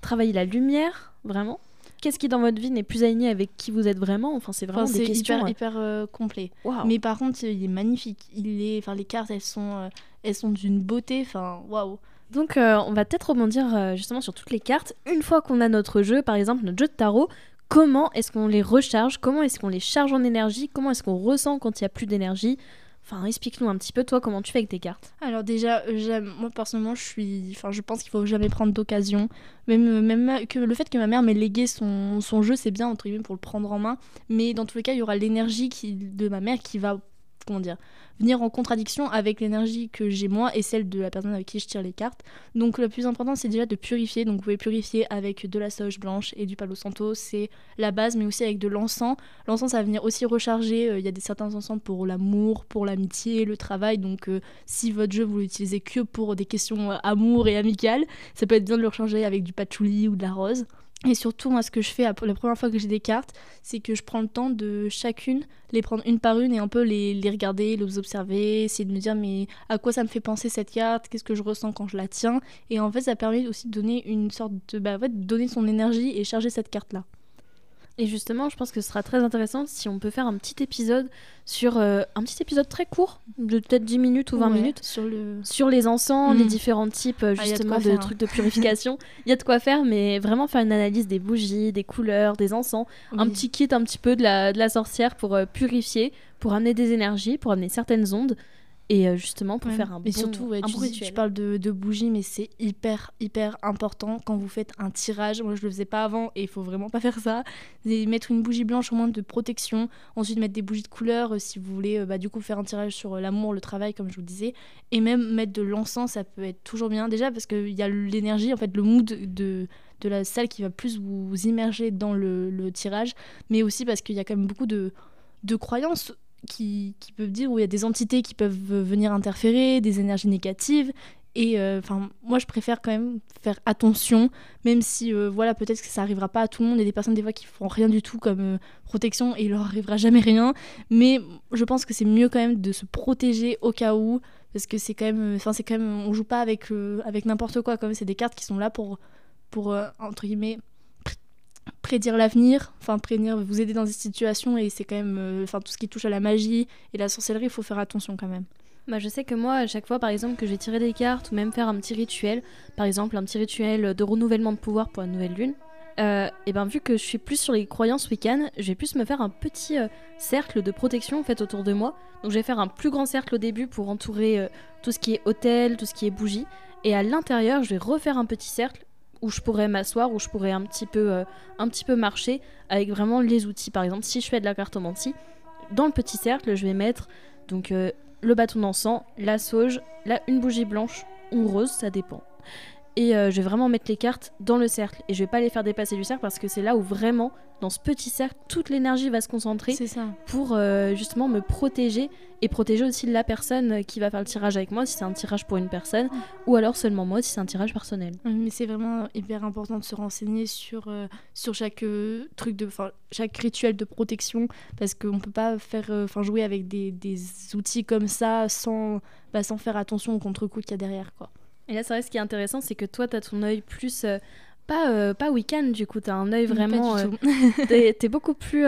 travailler la lumière, vraiment. Qu'est-ce qui dans votre vie n'est plus aligné avec qui vous êtes vraiment? Enfin, c'est vraiment Enfin, des c'est questions. hyper, hyper euh, complet. Mais par contre, il est magnifique. Il est, enfin, les cartes, elles sont, elles sont d'une beauté. Enfin, waouh. Donc, euh, on va peut-être rebondir euh, justement sur toutes les cartes. Une fois qu'on a notre jeu, par exemple notre jeu de tarot, comment est-ce qu'on les recharge? Comment est-ce qu'on les charge en énergie? Comment est-ce qu'on ressent quand il y a plus d'énergie? Enfin, explique-nous un petit peu, toi, comment tu fais avec tes cartes. Alors déjà, euh, j'aime- moi personnellement, je suis, enfin, je pense qu'il faut jamais prendre d'occasion. Même, euh, même que le fait que ma mère m'ait légué son, jeu, c'est bien entre guillemets pour le prendre en main. Mais dans tous les cas, il y aura l'énergie de ma mère qui va, comment dire, venir en contradiction avec l'énergie que j'ai moi et celle de la personne avec qui je tire les cartes. Donc le plus important, c'est déjà de purifier. Donc vous pouvez purifier avec de la sauge blanche et du palo santo, c'est la base, mais aussi avec de l'encens. L'encens, ça va venir aussi recharger. euh, Il y a des certains encens pour l'amour, pour l'amitié, le travail. Donc euh, si votre jeu vous l'utilisez que pour des questions euh, amour et amicales, ça peut être bien de le recharger avec du patchouli ou de la rose. Et surtout, moi, ce que je fais la première fois que j'ai des cartes, c'est que je prends le temps de chacune les prendre une par une et un peu les, les regarder, les observer, essayer de me dire mais à quoi ça me fait penser cette carte, qu'est-ce que je ressens quand je la tiens? Et en fait, ça permet aussi de donner une sorte de. Bah, en fait, donner son énergie et charger cette carte-là. Et justement, je pense que ce sera très intéressant si on peut faire un petit épisode sur euh, un petit épisode très court, de peut-être 10 minutes ou 20 Ouais, minutes, Sur le. sur les encens, les différents types euh, Ah, de justement de faire, hein. trucs de purification. Il y a de quoi faire, mais vraiment faire une analyse des bougies, des couleurs, des encens, un petit kit un petit peu de la, de la sorcière pour euh, purifier, pour amener des énergies, pour amener certaines ondes, et euh, justement pour Ouais. faire un Mais bon, surtout, ouais, un tu, bon dis- tu parles de, de bougies, mais c'est hyper, hyper important quand vous faites un tirage. Moi, je le faisais pas avant et il faut vraiment pas faire ça. Et mettre une bougie blanche au moins de protection. Ensuite, mettre des bougies de couleur euh, si vous voulez, euh, bah, du coup, faire un tirage sur l'amour, le travail, comme je vous disais. Et même mettre de l'encens, ça peut être toujours bien. Déjà, parce qu'il y a l'énergie, en fait, le mood de de la salle qui va plus vous immerger dans le, le tirage, mais aussi parce qu'il y a quand même beaucoup de, de croyances qui, peuvent dire où il y a des entités qui peuvent venir interférer, des énergies négatives. Et euh, moi, je préfère quand même faire attention, même si euh, voilà, peut-être que ça arrivera pas à tout le monde. Il y a des personnes des fois qui font rien du tout comme euh, protection et il leur arrivera jamais rien. Mais je pense que c'est mieux quand même de se protéger au cas où, parce que c'est quand même, enfin, c'est quand même, on joue pas avec avec n'importe quoi. Comme c'est des cartes qui sont là pour pour entre guillemets prédire l'avenir, enfin prévenir, vous aider dans des situations et c'est quand même, euh, enfin tout ce qui touche à la magie et la sorcellerie, il faut faire attention quand même. Bah, je sais que moi, à chaque fois, par exemple, que je vais tirer des cartes ou même faire un petit rituel, par exemple un petit rituel de renouvellement de pouvoir pour la nouvelle lune, euh, et ben vu que je suis plus sur les croyances week-end, je vais plus me faire un petit euh, cercle de protection en fait autour de moi. Donc je vais faire un plus grand cercle au début pour entourer tout ce qui est hôtel, tout ce qui est bougie, et à l'intérieur, je vais refaire un petit cercle où je pourrais m'asseoir, où je pourrais un petit peu, euh, un petit peu marcher avec vraiment les outils. Par exemple, si je fais de la cartomancie, dans le petit cercle, je vais mettre donc euh, le bâton d'encens, la sauge, là une bougie blanche ou rose, ça dépend. Et euh, je vais vraiment mettre les cartes dans le cercle et je vais pas les faire dépasser du cercle parce que c'est là où vraiment dans ce petit cercle toute l'énergie va se concentrer ça. pour euh, justement me protéger et protéger aussi la personne qui va faire le tirage avec moi si c'est un tirage pour une personne ou alors seulement moi si c'est un tirage personnel. Oui, Mais c'est vraiment hyper important de se renseigner sur, euh, sur chaque truc de, chaque rituel de protection parce qu'on peut pas faire, enfin jouer avec des, des outils comme ça sans, bah, sans faire attention au contre-coup qu'il y a derrière quoi. Et là c'est vrai ce qui est intéressant c'est que toi tu as ton œil plus euh, pas euh, pas week-end du coup. Tu as un œil vraiment Pas euh, *laughs* t'es t'es beaucoup plus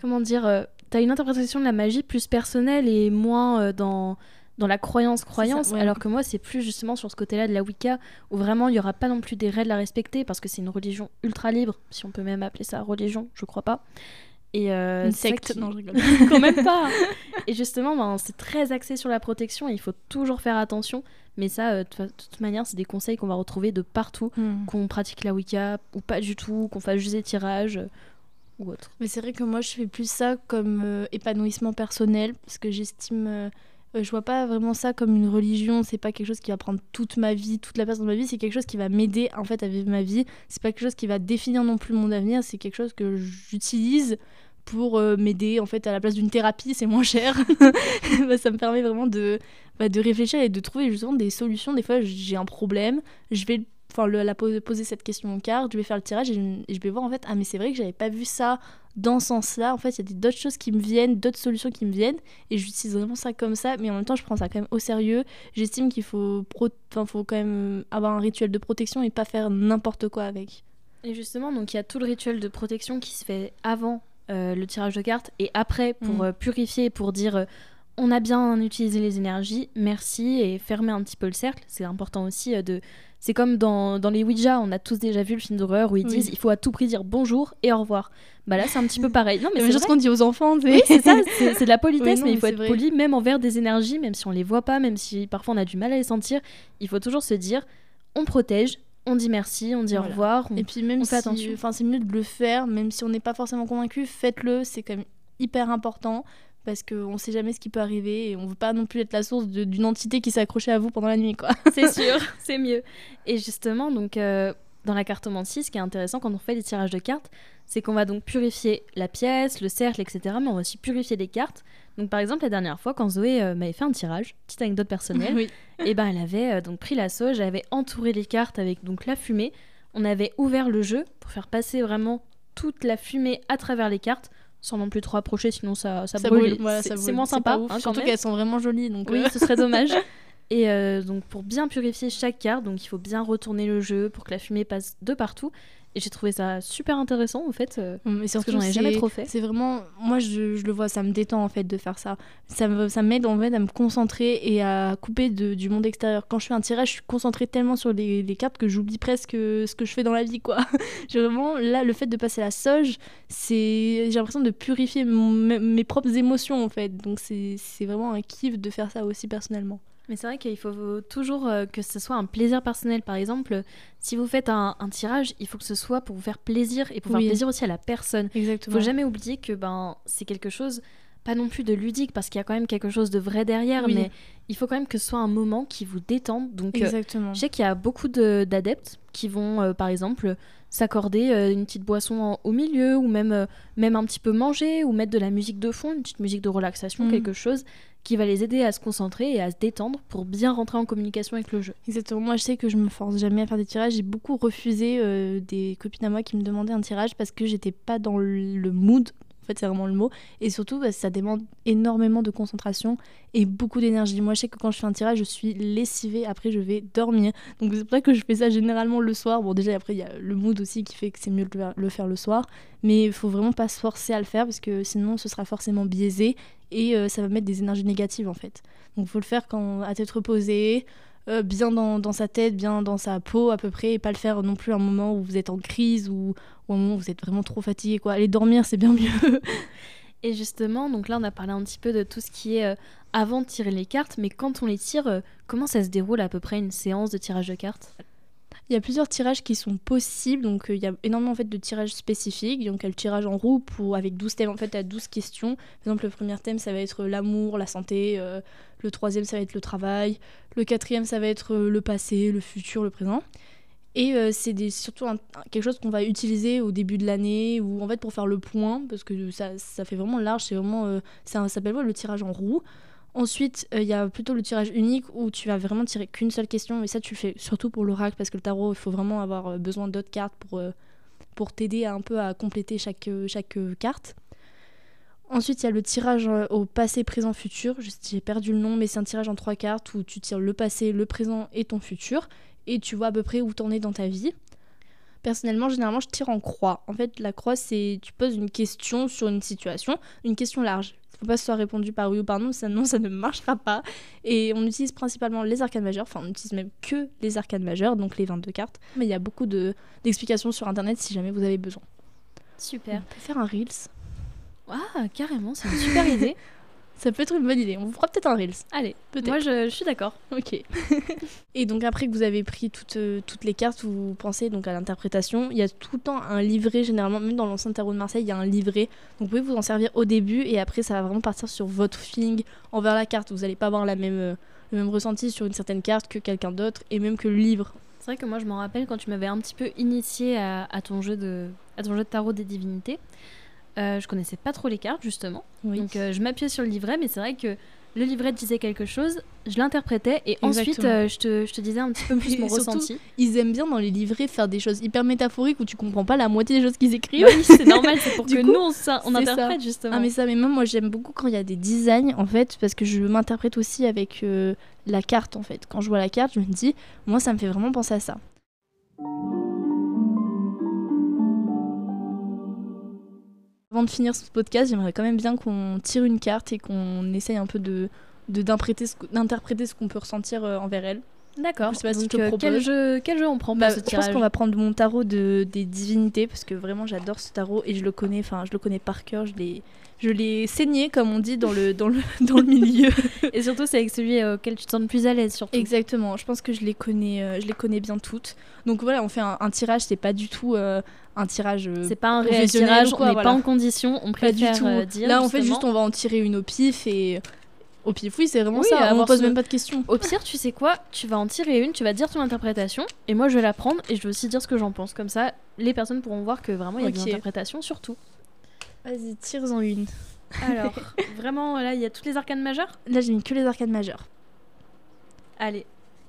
comment dire t'as une interprétation de la magie plus personnelle et moins dans dans la croyance croyance C'est ça, ouais. alors que moi c'est plus justement sur ce côté-là de la Wicca où vraiment il y aura pas non plus des règles à respecter parce que c'est une religion ultra libre si on peut même appeler ça religion je crois pas et euh, Une secte, qui- non, je rigole. *laughs* quand même pas *laughs* et justement ben, c'est très axé sur la protection et il faut toujours faire attention mais ça euh, de toute manière c'est des conseils qu'on va retrouver de partout Hmm. qu'on pratique la Wicca ou pas du tout qu'on fasse juste des tirages euh, ou autre Mais c'est vrai que moi, je fais plus ça comme épanouissement personnel, parce que j'estime. Euh, je vois pas vraiment ça comme une religion, c'est pas quelque chose qui va prendre toute ma vie, toute la place de ma vie, c'est quelque chose qui va m'aider en fait à vivre ma vie. C'est pas quelque chose qui va définir non plus mon avenir, c'est quelque chose que j'utilise pour euh, m'aider en fait à la place d'une thérapie, c'est moins cher. *laughs* Bah, ça me permet vraiment de, bah, de réfléchir et de trouver justement des solutions. Des fois, j'ai un problème, je vais enfin le- la pose- poser cette question aux cartes, je vais faire le tirage et je, et je vais voir en fait ah mais c'est vrai que j'avais pas vu ça dans ce sens-là. En fait, il y a d'autres choses qui me viennent, d'autres solutions qui me viennent et j'utilise vraiment ça comme ça, mais en même temps, je prends ça quand même au sérieux. J'estime qu'il faut enfin faut quand même avoir un rituel de protection et pas faire n'importe quoi avec. Et justement, donc il y a tout le rituel de protection qui se fait avant euh, le tirage de cartes et après pour Mm. euh, purifier, pour dire euh, on a bien utilisé les énergies, merci et fermer un petit peu le cercle. C'est important aussi euh, de. C'est comme dans, dans les Ouija, on a tous déjà vu le film d'horreur où ils Oui. disent il faut à tout prix dire bonjour et au revoir. Bah là, c'est un petit peu *laughs* pareil. Non, mais c'est juste vrai. qu'on dit aux enfants. Oui, c'est ça, c'est de la *laughs* politesse, Oui, non, mais il faut être vrai. poli même envers des énergies, même si on les voit pas, même si parfois on a du mal à les sentir. Il faut toujours se dire on protège, on dit merci, on dit au revoir. on- Et puis même on fait si, enfin c'est mieux de le faire, même si on n'est pas forcément convaincu, faites-le, c'est quand même hyper important parce qu'on sait jamais ce qui peut arriver et on veut pas non plus être la source d'une entité qui s'est accrochée à vous pendant la nuit quoi. *laughs* c'est sûr, *laughs* c'est mieux. Et justement, donc euh, dans la cartomancie, ce qui est intéressant quand on fait des tirages de cartes, c'est qu'on va donc purifier la pièce, le cercle, etc. Mais on va aussi purifier les cartes. Donc par exemple, la dernière fois, quand Zoé euh, m'avait fait un tirage, petite anecdote personnelle, oui. *laughs* et ben elle avait euh, donc pris la sauge, elle avait entouré les cartes avec donc la fumée. On avait ouvert le jeu pour faire passer vraiment toute la fumée à travers les cartes, sans non plus trop approcher, sinon ça, ça, Ça brûle. brûle, voilà, c'est moins sympa, hein, surtout qu'elles sont vraiment jolies donc. Oui, euh, ce serait dommage. *laughs* Et euh, donc pour bien purifier chaque carte, donc il faut bien retourner le jeu pour que la fumée passe de partout. Et j'ai trouvé ça super intéressant en fait. euh, Mais parce que surtout, j'en ai jamais c'est- trop fait. C'est vraiment, moi je, je le vois, ça me détend en fait de faire ça. Ça me- ça m'aide en fait à me concentrer et à couper de- du monde extérieur. Quand je fais un tirage, je suis concentrée tellement sur les, les cartes que j'oublie presque ce que je fais dans la vie quoi. *laughs* J'ai vraiment là le fait de passer la c'est j'ai l'impression de purifier mon- mes, mes propres émotions en fait. Donc c'est c'est vraiment un kiff de faire ça aussi personnellement. Mais c'est vrai qu'il faut toujours euh, que ce soit un plaisir personnel. Par exemple, si vous faites un, un tirage, il faut que ce soit pour vous faire plaisir et pour Oui. faire plaisir aussi à la personne. Il Exactement. faut jamais oublier que ben c'est quelque chose pas non plus de ludique parce qu'il y a quand même quelque chose de vrai derrière, Oui. mais il faut quand même que ce soit un moment qui vous détende. Donc euh, Exactement. Je sais qu'il y a beaucoup de- d'adeptes qui vont, euh, par exemple, s'accorder euh, une petite boisson en- au milieu, ou même, même un petit peu manger, ou mettre de la musique de fond, une petite musique de relaxation, Mm. quelque chose qui va les aider à se concentrer et à se détendre pour bien rentrer en communication avec le jeu. Exactement. Moi, je sais que je me force jamais à faire des tirages. J'ai beaucoup refusé des copines à moi qui me demandaient un tirage parce que j'étais pas dans le mood. C'est vraiment le mot. Et surtout, bah, ça demande énormément de concentration et beaucoup d'énergie. Moi, je sais que quand je fais un tirage, je suis lessivée. Après, je vais dormir. Donc, c'est pour ça que je fais ça généralement le soir. Bon, déjà, après, il y a le mood aussi qui fait que c'est mieux de le faire- le soir. Mais il faut vraiment pas se forcer à le faire parce que sinon, ce sera forcément biaisé et euh, ça va mettre des énergies négatives en fait. Donc, il faut le faire quand à tête reposée euh, bien dans, dans sa tête, bien dans sa peau à peu près, et pas le faire non plus à un moment où vous êtes en crise ou, ou à un moment où vous êtes vraiment trop fatigué. Quoi. Aller dormir, c'est bien mieux. *laughs* Et justement, donc là, on a parlé un petit peu de tout ce qui est euh, avant de tirer les cartes, mais quand on les tire, euh, comment ça se déroule à peu près une séance de tirage de cartes? Il y a plusieurs tirages qui sont possibles, donc euh, il y a énormément en fait, de tirages spécifiques. Donc il y a le tirage en roue pour, avec 12 thèmes, en fait, à 12 questions. Par exemple, le premier thème, ça va être l'amour, la santé. euh, le troisième, ça va être le travail. Le quatrième, ça va être euh, le passé, le futur, le présent. Et euh, c'est surtout quelque chose qu'on va utiliser au début de l'année ou en fait pour faire le point parce que ça, ça fait vraiment large. C'est vraiment, euh, ça s'appelle le tirage en roue. Ensuite, il y a plutôt le tirage unique où tu vas vraiment tirer qu'une seule question. Et ça, tu le fais surtout pour l'oracle parce que le tarot, il faut vraiment avoir besoin d'autres cartes pour, pour t'aider un peu à compléter chaque, chaque carte. Ensuite, il y a le tirage euh, au passé, présent, futur. J'ai perdu le nom, mais c'est un tirage en trois cartes où tu tires le passé, le présent et ton futur. Et tu vois à peu près où t'en es dans ta vie. Personnellement, généralement, je tire en croix. En fait, la croix, c'est tu poses une question sur une situation, une question large. faut pas que ce soit répondu par oui ou par non, sinon *laughs* ça ne marchera pas. Et on utilise principalement les arcades majeures, enfin on utilise même que les arcades majeures, donc les 22 cartes. Mais il y a beaucoup de- d'explications sur internet si jamais vous avez besoin. Super. On peut faire un Reels. Ah, carrément, c'est une super idée. *laughs* Ça peut être une bonne idée. On vous fera peut-être un Reels. Allez, Peut-être. moi je, je suis d'accord. Ok. *laughs* et donc après que vous avez pris toutes, euh, toutes les cartes, vous pensez donc à l'interprétation. Il y a tout le temps un livret, généralement, même dans l'ancien tarot de Marseille, il y a un livret. Donc vous pouvez vous en servir au début et après ça va vraiment partir sur votre feeling envers la carte. Vous n'allez pas avoir la même, euh, le même ressenti sur une certaine carte que quelqu'un d'autre et même que le livre. C'est vrai que moi je m'en rappelle quand tu m'avais un petit peu initié à, à ton jeu de à ton jeu de tarot des divinités. Euh, je connaissais pas trop les cartes justement, Oui. donc euh, je m'appuyais sur le livret, mais c'est vrai que le livret disait quelque chose, je l'interprétais et ensuite euh, je, te, je te disais un petit peu plus *laughs* mon surtout, ressenti. Ils aiment bien dans les livrets faire des choses hyper métaphoriques où tu comprends pas la moitié des choses qu'ils écrivent. Oui, c'est normal, c'est pour *laughs* Du que coup, nous on, on ça. interprète justement. Ah mais ça, mais même moi j'aime beaucoup quand il y a des designs en fait, parce que je m'interprète aussi avec euh, la carte en fait. Quand je vois la carte, je me dis, moi ça me fait vraiment penser à ça. Avant de finir ce podcast, j'aimerais quand même bien qu'on tire une carte et qu'on essaye un peu de d'interpréter ce, qu'on peut ressentir euh, envers elle. D'accord. Je sais pas si je te euh, quel propose. jeu quel jeu on prend pour Bah, je pense qu'on va prendre mon tarot de, des divinités parce que vraiment j'adore ce tarot et je le connais, enfin je le connais par cœur, je l'ai, je l'ai saigné comme on dit dans le, dans le, *laughs* dans le milieu. *laughs* Et surtout c'est avec celui euh, auquel tu te sens le plus à l'aise surtout. Exactement, je pense que je les connais, euh, je les connais bien toutes. Donc voilà, on fait un, un tirage, c'est pas du tout euh, un tirage. C'est pas un réel tirage, quoi, on n'est voilà. pas en condition, on pas du préfère tout. euh, dire. Là, en fait, juste on va en tirer une au pif et au pif, oui, c'est vraiment Oui, ça. On pose ce- même pas de questions. Au pire, tu sais quoi Tu vas en tirer une, tu vas dire ton interprétation, et moi je vais la prendre et je vais aussi dire ce que j'en pense. Comme ça, les personnes pourront voir que vraiment il y a Ok. des interprétations surtout. Vas-y, tire-en une. Alors, *laughs* vraiment, là, il y a toutes les arcanes majeures? Là, j'ai mis que les arcades majeures. Allez,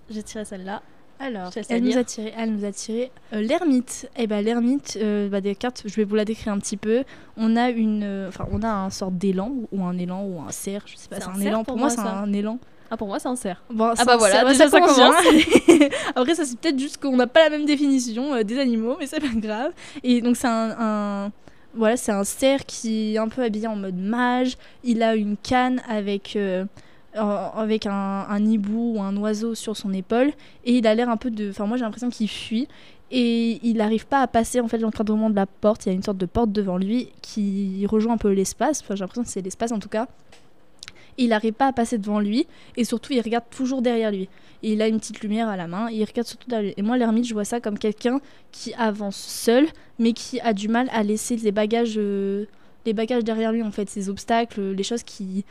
j'ai tiré celle-là. Alors, elle nous, a tiré, elle nous a tiré euh, l'ermite. Et ben l'ermite, euh, bah, des cartes, je vais vous la décrire un petit peu. On a une, euh, enfin, on a un sort d'élan ou un élan ou un cerf, je sais pas, C'est un élan. pour Pour moi, c'est un élan. Ah, pour moi, c'est un cerf. Bon, c'est bah voilà, déjà, ça commence commence. bien. *laughs* Après, ça c'est peut-être juste qu'on n'a pas la même définition des animaux, mais c'est pas grave. Et donc c'est un, un- voilà, c'est un cerf qui est un peu habillé en mode mage. Il a une canne avec euh, avec un, un hibou ou un oiseau sur son épaule et il a l'air un peu de, enfin moi j'ai l'impression qu'il fuit. Et il n'arrive pas à passer en fait l'encadrement de la porte. Il y a une sorte de porte devant lui qui rejoint un peu l'espace. Enfin, j'ai l'impression que c'est l'espace en tout cas. Il n'arrive pas à passer devant lui. Et surtout, il regarde toujours derrière lui. Et il a une petite lumière à la main. Et il regarde surtout derrière lui. Et moi, l'ermite, je vois ça comme quelqu'un qui avance seul, mais qui a du mal à laisser les bagages, euh, les bagages derrière lui, en fait, ses obstacles, les choses qui.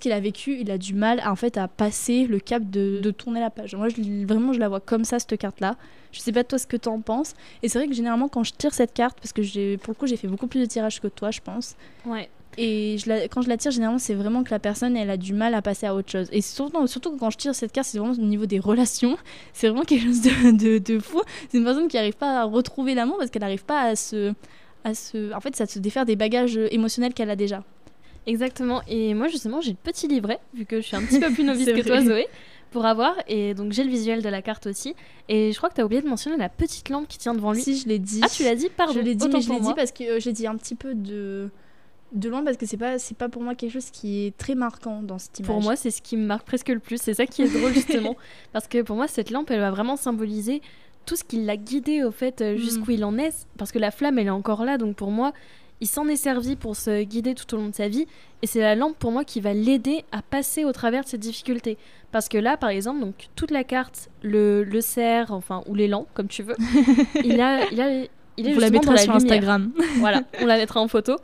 Qu'il a vécues, il a du mal à, en fait à passer le cap de, de tourner la page. Moi, vraiment, je la vois comme ça, cette carte-là. Je sais pas toi ce que t'en penses. Et c'est vrai que généralement, quand je tire cette carte, parce que pour le coup, j'ai fait beaucoup plus de tirages que toi, je pense. Ouais. Et je la- quand je la tire, généralement, c'est vraiment que la personne, elle a du mal à passer à autre chose. Et surtout, surtout quand je tire cette carte, c'est vraiment au niveau des relations. *laughs* C'est vraiment quelque chose de, de, de fou. C'est une personne qui n'arrive pas à retrouver l'amour parce qu'elle n'arrive pas à se, à se... En fait, ça se défaire des bagages émotionnels qu'elle a déjà. Exactement. Et moi, justement, j'ai le petit livret, vu que je suis un petit peu plus *laughs* novice que toi. Zoé, pour avoir. Et donc, j'ai le visuel de la carte aussi. Et je crois que tu as oublié de mentionner la petite lampe qui tient devant lui. Si, je l'ai dit. Ah, tu l'as dit Pardon. Je l'ai dit, mais je l'ai dit parce que euh, j'ai dit un petit peu de de loin parce que c'est pas c'est pas pour moi quelque chose qui est très marquant dans cette image. Pour moi, c'est ce qui me marque presque le plus. C'est ça qui est drôle, justement. *laughs* Parce que pour moi, cette lampe, elle va vraiment symboliser tout ce qui l'a guidé, au fait, euh, Mm. jusqu'où il en est. Parce que la flamme, elle est encore là. Donc, pour moi, il s'en est servi pour se guider tout au long de sa vie. Et c'est la lampe, pour moi, qui va l'aider à passer au travers de ces difficultés. Parce que là, par exemple, donc, toute la carte, le, le cerf, enfin, ou l'élan, comme tu veux, *laughs* il a. Il a il est Vous la la sur lumière Instagram. voilà, on la *laughs* mettra en photo.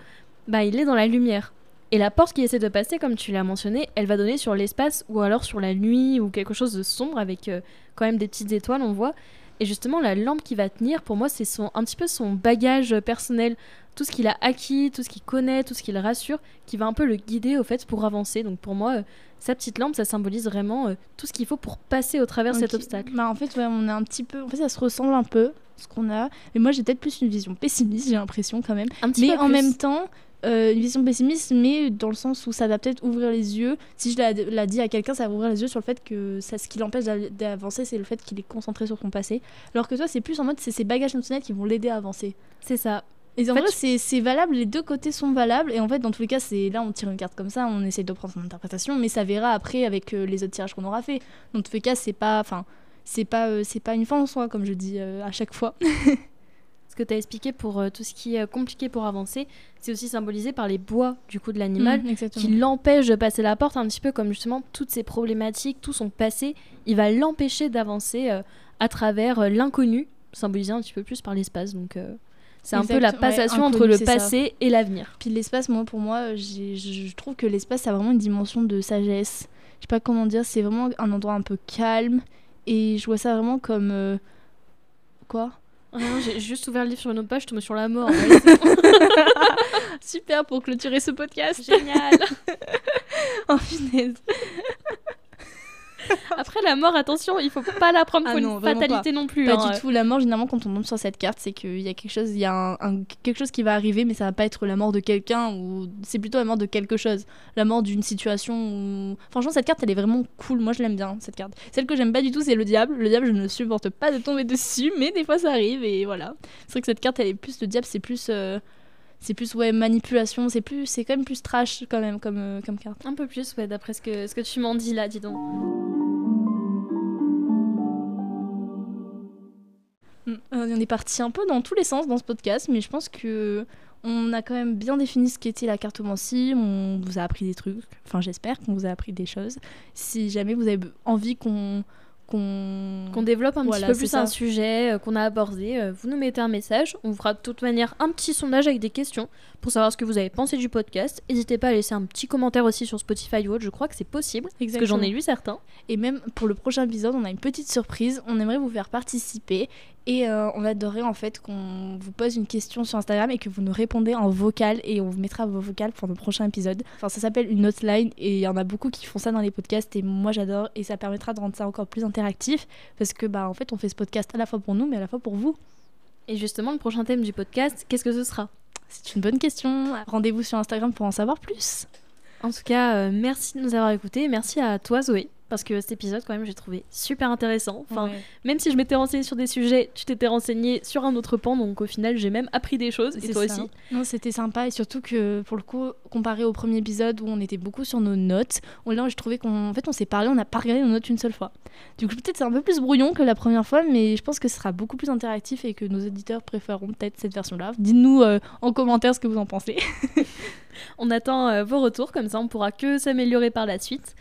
Bah, il est dans la lumière. Et la porte qu'il essaie de passer, comme tu l'as mentionné, elle va donner sur l'espace ou alors sur la nuit ou quelque chose de sombre avec euh, quand même des petites étoiles, on voit. Et justement, la lampe qui va tenir, pour moi, c'est son, un petit peu son bagage personnel. Tout ce qu'il a acquis, tout ce qu'il connaît, tout ce qu'il rassure, qui va un peu le guider au fait pour avancer. Donc pour moi, euh, sa petite lampe, ça symbolise vraiment euh, tout ce qu'il faut pour passer au travers de cet obstacle. Bah, en fait, ouais, on est un petit peu. En fait, ça se ressemble un peu, ce qu'on a. Mais moi, j'ai peut-être plus une vision pessimiste, j'ai l'impression quand même. Un petit Mais peu en plus. même temps, euh, une vision pessimiste, mais dans le sens où ça va peut-être ouvrir les yeux. Si je la, la dis à quelqu'un, ça va ouvrir les yeux sur le fait que ça, ce qui l'empêche d'a- d'avancer, c'est le fait qu'il est concentré sur son passé. Alors que toi, c'est plus en mode, c'est ses bagages émotionnels qui vont l'aider à avancer. C'est ça. Et en, En fait, vrai, c'est- c'est valable, les deux côtés sont valables. Et en fait, dans tous les cas, c'est là, on tire une carte comme ça, on essaye de prendre son interprétation, mais ça verra après avec euh, les autres tirages qu'on aura fait. Dans tous les cas, c'est pas, enfin, c'est pas, euh, c'est pas une fin en soi, comme je dis à chaque fois. *laughs* Que tu as expliqué pour euh, tout ce qui est euh, compliqué pour avancer, c'est aussi symbolisé par les bois du coup de l'animal exactement. qui l'empêche de passer la porte, un petit peu comme justement toutes ces problématiques, tout son passé, il va l'empêcher d'avancer euh, à travers l'inconnu, symbolisé un petit peu plus par l'espace. Donc c'est un peu la ouais, passation entre le ça. passé et l'avenir. Puis l'espace, moi, pour moi, je trouve que l'espace, a vraiment une dimension de sagesse. Je sais pas comment dire, c'est vraiment un endroit un peu calme. Et je vois ça vraiment comme. euh, Quoi? Rien, J'ai juste ouvert le livre sur une autre page, je tombe sur la mort. Ouais. *laughs* Super pour clôturer ce podcast. Génial. *laughs* oh punaise. *laughs* Après la mort, attention, il faut pas la prendre Ah pour non, une fatalité non plus. Pas hein. du tout. La mort, généralement, quand on tombe sur cette carte, c'est qu'il y a quelque chose, il y a un, un- quelque chose qui va arriver, mais ça va pas être la mort de quelqu'un ou c'est plutôt la mort de quelque chose, la mort d'une situation. Ou... Franchement, cette carte, elle est vraiment cool. Moi, je l'aime bien cette carte. Celle que j'aime pas du tout, c'est le diable. Le diable, je ne supporte pas de tomber dessus, mais des fois, ça arrive et voilà. C'est vrai que cette carte, elle est plus le diable, c'est plus. euh, C'est plus ouais manipulation, c'est plus c'est quand même plus trash quand même comme euh, comme carte. Un peu plus, ouais, d'après ce que, ce que tu m'en dis là, dis donc. Mm. Euh, on est parti un peu dans tous les sens dans ce podcast, mais je pense que on a quand même bien défini ce qu'était la cartomancie. On vous a appris des trucs. Enfin, j'espère qu'on vous a appris des choses. Si jamais vous avez envie qu'on qu'on développe un Voilà, petit peu plus ça. un sujet euh, qu'on a abordé, euh, vous nous mettez un message. On fera de toute manière un petit sondage avec des questions pour savoir ce que vous avez pensé du podcast. N'hésitez pas à laisser un petit commentaire aussi sur Spotify ou autre, je crois que c'est possible. Parce que j'en ai lu certains. Et même pour le prochain épisode, on a une petite surprise. On aimerait vous faire participer. Et euh, on adorerait en fait qu'on vous pose une question sur Instagram et que vous nous répondez en vocal. Et on vous mettra vos vocales pour le prochain épisode. Enfin, ça s'appelle une hotline. Et il y en a beaucoup qui font ça dans les podcasts. Et moi, j'adore. Et ça permettra de rendre ça encore plus interactif. Parce que, bah, en fait, on fait ce podcast à la fois pour nous, mais à la fois pour vous. Et justement, le prochain thème du podcast, qu'est-ce que ce sera? C'est une bonne question. Rendez-vous sur Instagram pour en savoir plus. En tout cas, euh, merci de nous avoir écoutés. Merci à toi, Zoé. Parce que cet épisode, quand même, j'ai trouvé super intéressant. Enfin, Ouais. même si je m'étais renseignée sur des sujets, tu t'étais renseignée sur un autre pan. Donc, au final, j'ai même appris des choses. Et toi ça. aussi. Non, c'était sympa et surtout que pour le coup, comparé au premier épisode où on était beaucoup sur nos notes, là, je trouvais qu'on en fait, on s'est parlé, on n'a pas regardé nos notes une seule fois. Du coup, peut-être c'est un peu plus brouillon que la première fois, mais je pense que ce sera beaucoup plus interactif et que nos auditeurs préféreront peut-être cette version-là. Dites-nous euh, en commentaire ce que vous en pensez. *laughs* On attend euh, vos retours, comme ça on pourra que s'améliorer par la suite.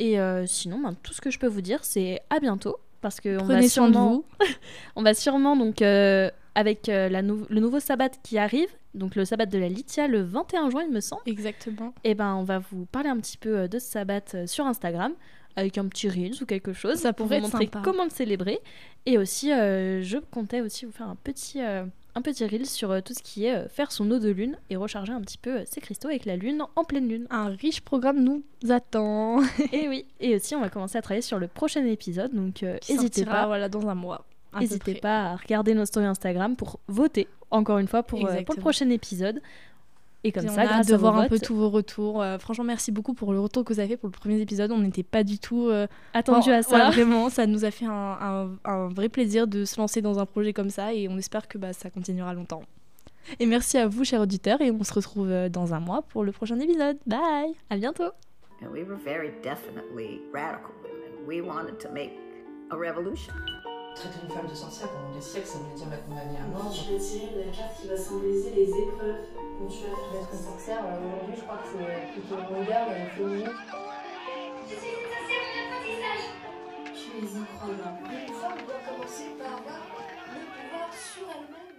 Et euh, sinon, ben, tout ce que je peux vous dire, c'est à bientôt. Parce que on va soin de sûrement, vous. *laughs* on va sûrement donc euh, avec euh, la nou- le nouveau sabbat qui arrive, donc le sabbat de la Litia le 21 juin, il me semble. Exactement. Et ben on va vous parler un petit peu euh, de ce sabbat euh, sur Instagram avec un petit reels ou quelque chose Ça pour pourrait vous montrer sympa. comment le célébrer. Et aussi, je comptais aussi vous faire un petit un petit reel sur euh, tout ce qui est euh, faire son eau de lune et recharger un petit peu euh, ses cristaux avec la lune en pleine lune. Un riche programme nous attend. *laughs* et oui, et aussi on va commencer à travailler sur le prochain épisode, donc n'hésitez pas, voilà, dans un mois. n'hésitez pas à regarder nos stories Instagram pour voter encore une fois pour, euh, pour le prochain épisode. Et comme Et ça, on a hâte grâce de à voir un peu tous vos retours. Euh, franchement, merci beaucoup pour le retour que vous avez fait pour le premier épisode. On n'était pas du tout euh, attendu Oh, à ça. voilà, vraiment, *laughs* ça nous a fait un, un- un vrai plaisir de se lancer dans un projet comme ça et on espère que bah, ça continuera longtemps. Et merci à vous, chers auditeurs, et on se retrouve euh, dans un mois pour le prochain épisode. Bye À bientôt. And we were very definitely radical women. We wanted to make a revolution. Traiter une femme de sorcière pendant des siècles, ça veut dire la condamner à mort. Je retire la carte qui va symboliser les épreuves dont tu vas faire. Être sorcière, euh, aujourd'hui, je crois que c'est plutôt moderne et féminine. Je suis une sorcière en apprentissage. Je les y crois bien. Une femme doit commencer par avoir le pouvoir sur elle-même.